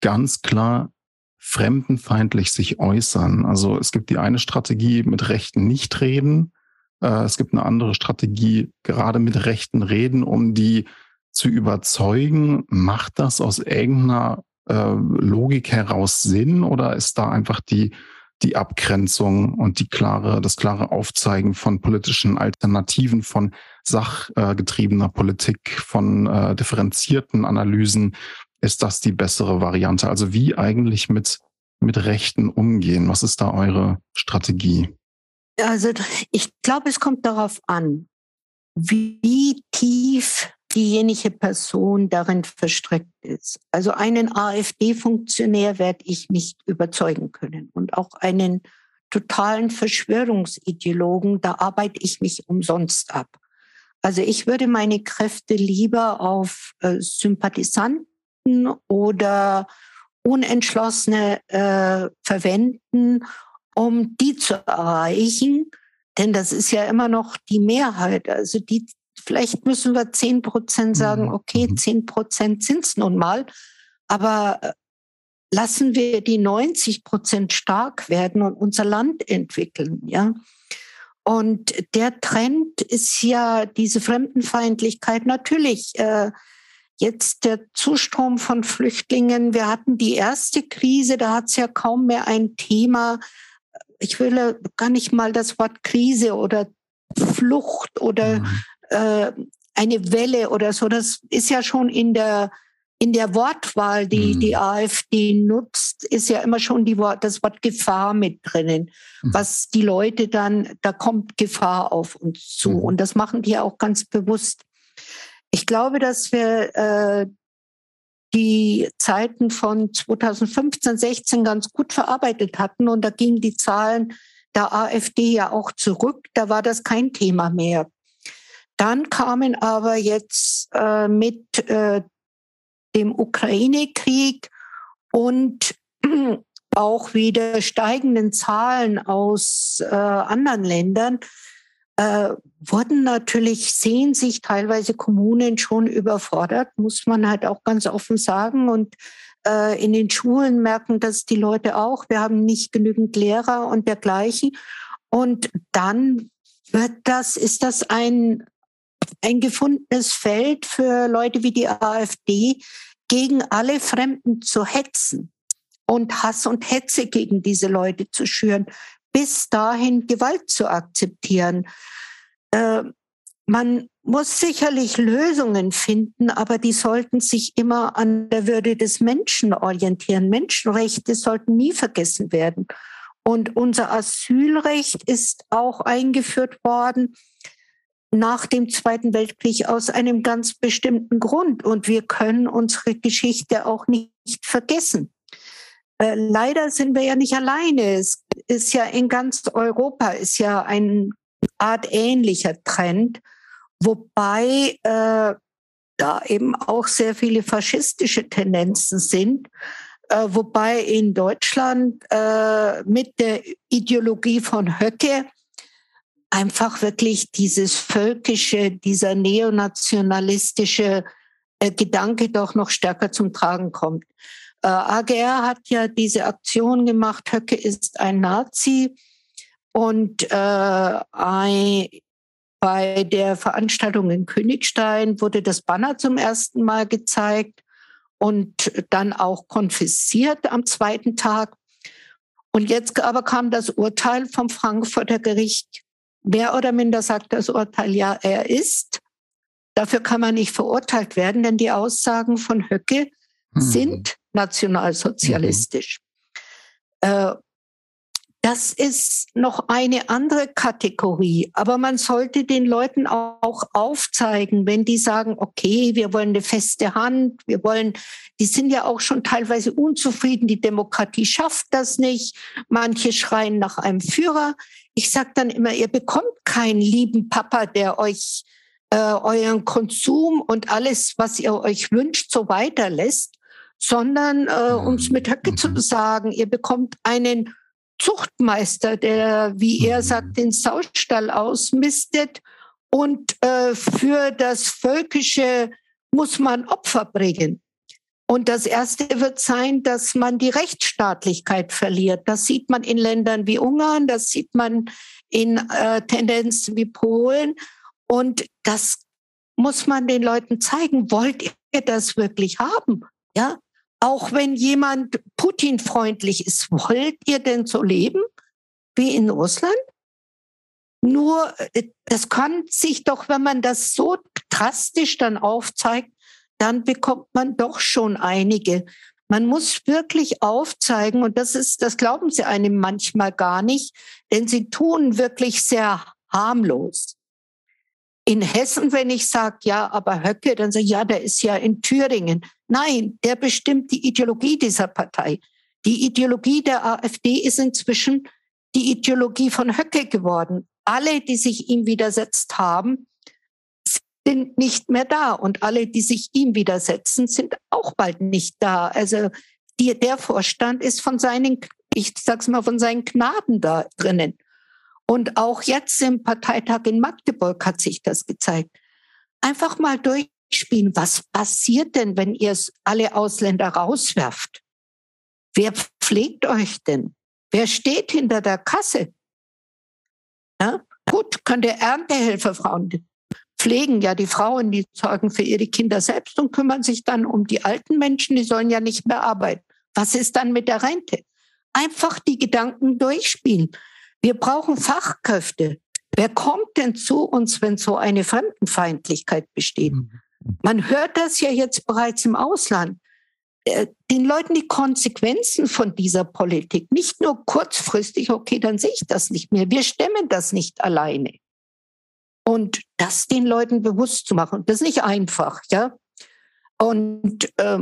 ganz klar fremdenfeindlich sich äußern. Also es gibt die eine Strategie mit Rechten nicht reden. Äh, es gibt eine andere Strategie gerade mit Rechten reden, um die zu überzeugen. Macht das aus irgendeiner äh, Logik heraus Sinn oder ist da einfach die die Abgrenzung und die klare, das klare Aufzeigen von politischen Alternativen, von sachgetriebener Politik, von äh, differenzierten Analysen ist das die bessere Variante? Also wie eigentlich mit, mit Rechten umgehen? Was ist da eure Strategie? Also ich glaube, es kommt darauf an, wie tief diejenige Person darin verstrickt ist. Also einen AfD-Funktionär werde ich nicht überzeugen können und auch einen totalen Verschwörungsideologen, da arbeite ich mich umsonst ab. Also ich würde meine Kräfte lieber auf äh, Sympathisanten oder Unentschlossene äh, verwenden, um die zu erreichen. Denn das ist ja immer noch die Mehrheit. Also die, vielleicht müssen wir zehn Prozent sagen, mhm. okay, mhm. zehn Prozent sind es nun mal. Aber äh, lassen wir die 90 Prozent stark werden und unser Land entwickeln, ja. Und der Trend ist ja diese Fremdenfeindlichkeit natürlich. Äh, Jetzt der Zustrom von Flüchtlingen. Wir hatten die erste Krise, da hat es ja kaum mehr ein Thema. Ich will gar nicht mal das Wort Krise oder Flucht oder mhm. äh, eine Welle oder so. Das ist ja schon in der in der Wortwahl, die mhm. die AfD nutzt, ist ja immer schon die Wort, das Wort Gefahr mit drinnen, mhm. was die Leute dann, da kommt Gefahr auf uns zu. Mhm. Und das machen die auch ganz bewusst. Ich glaube, dass wir äh, die Zeiten von 2015, 16 ganz gut verarbeitet hatten und da gingen die Zahlen der AfD ja auch zurück. Da war das kein Thema mehr. Dann kamen aber jetzt äh, mit äh, dem Ukraine-Krieg und auch wieder steigenden Zahlen aus äh, anderen Ländern äh, wurden natürlich, sehen sich teilweise Kommunen schon überfordert, muss man halt auch ganz offen sagen. Und äh, in den Schulen merken das die Leute auch. Wir haben nicht genügend Lehrer und dergleichen. Und dann wird das, ist das ein, ein gefundenes Feld für Leute wie die AfD, gegen alle Fremden zu hetzen und Hass und Hetze gegen diese Leute zu schüren, bis dahin Gewalt zu akzeptieren. Äh, man muss sicherlich Lösungen finden, aber die sollten sich immer an der Würde des Menschen orientieren. Menschenrechte sollten nie vergessen werden. Und unser Asylrecht ist auch eingeführt worden nach dem Zweiten Weltkrieg aus einem ganz bestimmten Grund. Und wir können unsere Geschichte auch nicht vergessen. Äh, leider sind wir ja nicht alleine. Es ist ja in ganz Europa ist ja ein Art ähnlicher Trend wobei äh, da eben auch sehr viele faschistische Tendenzen sind, äh, wobei in Deutschland äh, mit der Ideologie von Höcke einfach wirklich dieses völkische, dieser neonationalistische äh, Gedanke doch noch stärker zum Tragen kommt. Äh, AGR hat ja diese Aktion gemacht, Höcke ist ein Nazi und äh, ein, bei der Veranstaltung in Königstein wurde das Banner zum ersten Mal gezeigt und dann auch konfisziert am zweiten Tag. Und jetzt aber kam das Urteil vom Frankfurter Gericht. Mehr oder minder sagt das Urteil, ja, er ist. Dafür kann man nicht verurteilt werden, denn die Aussagen von Höcke mhm. sind nationalsozialistisch. Mhm. Äh, das ist noch eine andere Kategorie. Aber man sollte den Leuten auch aufzeigen, wenn die sagen, okay, wir wollen eine feste Hand, wir wollen, die sind ja auch schon teilweise unzufrieden, die Demokratie schafft das nicht. Manche schreien nach einem Führer. Ich sage dann immer, ihr bekommt keinen lieben Papa, der euch äh, euren Konsum und alles, was ihr euch wünscht, so weiterlässt, sondern, äh, um es mit Höcke zu mhm. sagen, ihr bekommt einen Zuchtmeister, der, wie er mhm. sagt, den Saustall ausmistet. Und äh, für das Völkische muss man Opfer bringen. Und das Erste wird sein, dass man die Rechtsstaatlichkeit verliert. Das sieht man in Ländern wie Ungarn, das sieht man in äh, Tendenzen wie Polen. Und das muss man den Leuten zeigen. Wollt ihr das wirklich haben? Ja, auch wenn jemand Putin-freundlich ist, wollt ihr denn so leben wie in Russland? Nur, äh, das kann sich doch, wenn man das so drastisch dann aufzeigt, dann bekommt man doch schon einige. Man muss wirklich aufzeigen, und das ist, das glauben sie einem manchmal gar nicht, denn sie tun wirklich sehr harmlos. In Hessen, wenn ich sage, ja, aber Höcke, dann sage ich, ja, der ist ja in Thüringen. Nein, der bestimmt die Ideologie dieser Partei. Die Ideologie der AfD ist inzwischen die Ideologie von Höcke geworden. Alle, die sich ihm widersetzt haben, sind nicht mehr da. Und alle, die sich ihm widersetzen, sind auch bald nicht da. Also die, der Vorstand ist von seinen, ich sag's mal, von seinen Gnaden da drinnen. Und auch jetzt im Parteitag in Magdeburg hat sich das gezeigt. Einfach mal durchspielen. Was passiert denn, wenn ihr alle Ausländer rauswerft? Wer pflegt euch denn? Wer steht hinter der Kasse? Ja? Gut, der Erntehelferfrauen pflegen ja die Frauen, die sorgen für ihre Kinder selbst und kümmern sich dann um die alten Menschen, die sollen ja nicht mehr arbeiten. Was ist dann mit der Rente? Einfach die Gedanken durchspielen. Wir brauchen Fachkräfte. Wer kommt denn zu uns, wenn so eine Fremdenfeindlichkeit besteht? Mhm. Man hört das ja jetzt bereits im Ausland. Äh, den Leuten die Konsequenzen von dieser Politik, nicht nur kurzfristig, okay, dann sehe ich das nicht mehr. Wir stemmen das nicht alleine. Und das den Leuten bewusst zu machen, das ist nicht einfach, ja. Und äh,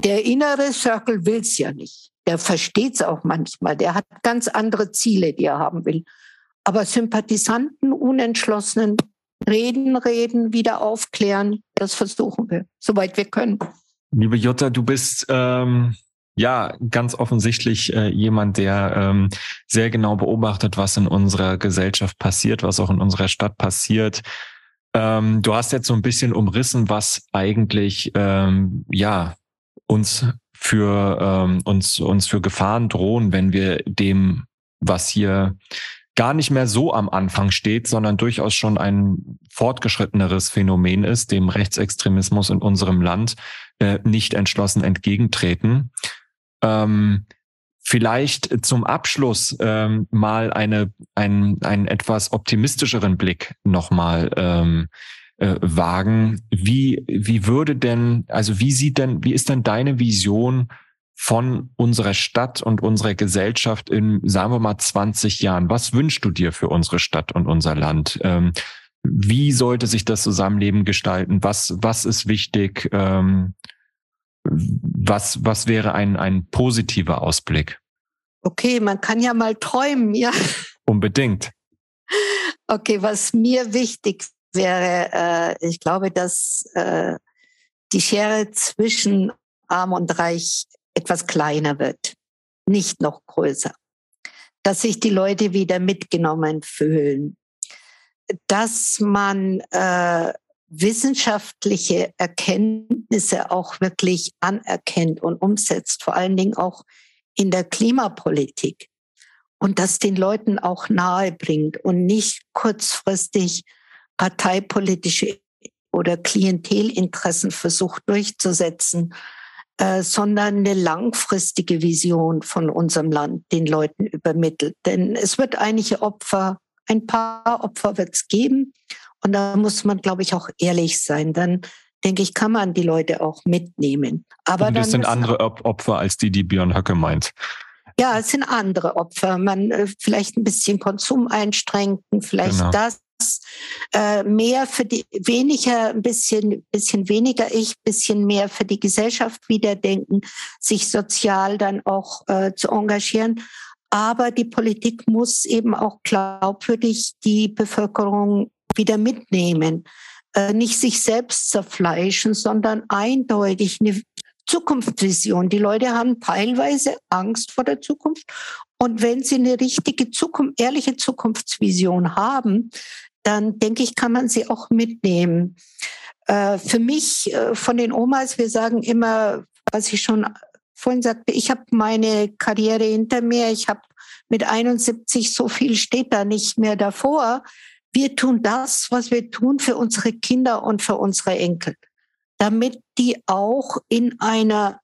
der innere Circle will es ja nicht der versteht es auch manchmal. Der hat ganz andere Ziele, die er haben will. Aber Sympathisanten, Unentschlossenen, reden, reden, wieder aufklären, das versuchen wir, soweit wir können. Liebe Jutta, du bist ähm, ja ganz offensichtlich äh, jemand, der ähm, sehr genau beobachtet, was in unserer Gesellschaft passiert, was auch in unserer Stadt passiert. Ähm, du hast jetzt so ein bisschen umrissen, was eigentlich ähm, ja uns für ähm, uns, uns für Gefahren drohen, wenn wir dem, was hier gar nicht mehr so am Anfang steht, sondern durchaus schon einen fortgeschritteneres Phänomen ist, dem Rechtsextremismus in unserem Land äh, nicht entschlossen entgegentreten. Ähm, vielleicht zum Abschluss ähm, mal eine, ein, einen etwas optimistischeren Blick nochmal ähm, äh, wagen. Wie, wie würde denn, also wie sieht denn, wie ist denn deine Vision von unserer Stadt und unserer Gesellschaft in, sagen wir mal, 20 Jahren? Was wünschst du dir für unsere Stadt und unser Land? Ähm, wie sollte sich das Zusammenleben gestalten? Was, was ist wichtig? Ähm, was, was wäre ein, ein positiver Ausblick? Okay, man kann ja mal träumen, ja. Unbedingt. Okay, was mir wichtig wäre, äh, ich glaube, dass äh, die Schere zwischen Arm und Reich etwas kleiner wird, nicht noch größer. Dass sich die Leute wieder mitgenommen fühlen, dass man äh, wissenschaftliche Erkenntnisse auch wirklich anerkennt und umsetzt, vor allen Dingen auch in der Klimapolitik und das den Leuten auch nahe bringt und nicht kurzfristig parteipolitische oder Klientelinteressen versucht durchzusetzen, äh, sondern eine langfristige Vision von unserem Land den Leuten übermittelt. Denn es wird einige Opfer, ein paar Opfer wird es geben. Und da muss man, glaube ich, auch ehrlich sein. Dann denke ich, kann man die Leute auch mitnehmen. Aber Und das sind andere Opfer als die, die Björn Höcke meint. Ja, es sind andere Opfer. Man äh, vielleicht ein bisschen Konsum einstrengen, vielleicht genau. das äh, mehr für die weniger ein bisschen bisschen weniger ich bisschen mehr für die Gesellschaft wiederdenken sich sozial dann auch äh, zu engagieren aber die Politik muss eben auch glaubwürdig die Bevölkerung wieder mitnehmen äh, nicht sich selbst zerfleischen sondern eindeutig eine Zukunftsvision. Die Leute haben teilweise Angst vor der Zukunft. Und wenn sie eine richtige Zukunft, ehrliche Zukunftsvision haben, dann denke ich, kann man sie auch mitnehmen. Äh, für mich äh, von den Omas, wir sagen immer, was ich schon vorhin sagte, ich habe meine Karriere hinter mir, ich habe mit 71 so viel steht da nicht mehr davor. Wir tun das, was wir tun für unsere Kinder und für unsere Enkel, damit die auch in einer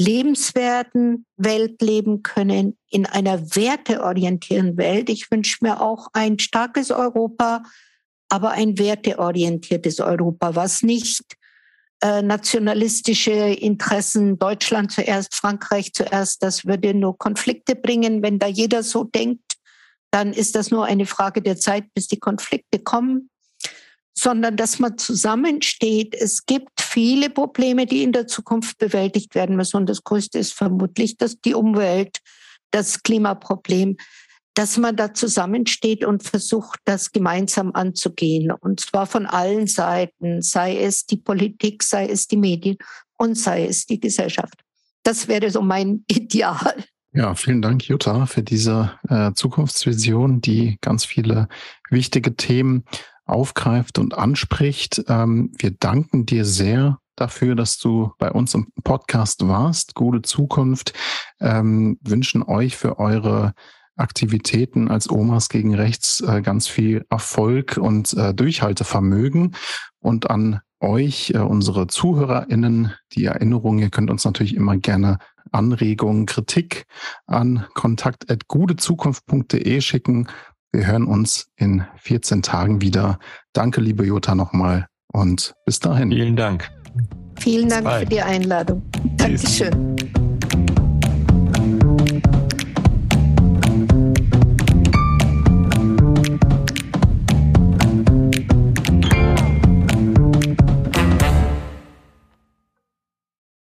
lebenswerten Welt leben können, in einer werteorientierten Welt. Ich wünsche mir auch ein starkes Europa, aber ein werteorientiertes Europa, was nicht äh, nationalistische Interessen, Deutschland zuerst, Frankreich zuerst, das würde nur Konflikte bringen. Wenn da jeder so denkt, dann ist das nur eine Frage der Zeit, bis die Konflikte kommen sondern dass man zusammensteht. Es gibt viele Probleme, die in der Zukunft bewältigt werden müssen. Und das größte ist vermutlich dass die Umwelt, das Klimaproblem, dass man da zusammensteht und versucht, das gemeinsam anzugehen. Und zwar von allen Seiten, sei es die Politik, sei es die Medien und sei es die Gesellschaft. Das wäre so mein Ideal. Ja, vielen Dank, Jutta, für diese äh, Zukunftsvision, die ganz viele wichtige Themen aufgreift und anspricht. Ähm, wir danken dir sehr dafür, dass du bei uns im Podcast warst. Gute Zukunft. Ähm, wünschen euch für eure Aktivitäten als Omas gegen Rechts äh, ganz viel Erfolg und äh, Durchhaltevermögen. Und an euch, äh, unsere ZuhörerInnen, die Erinnerung, ihr könnt uns natürlich immer gerne Anregungen, Kritik an kontakt.gudezukunft.de schicken wir hören uns in 14 Tagen wieder. Danke, liebe Jutta, nochmal und bis dahin. Vielen Dank. Vielen Dank für die Einladung. Dankeschön.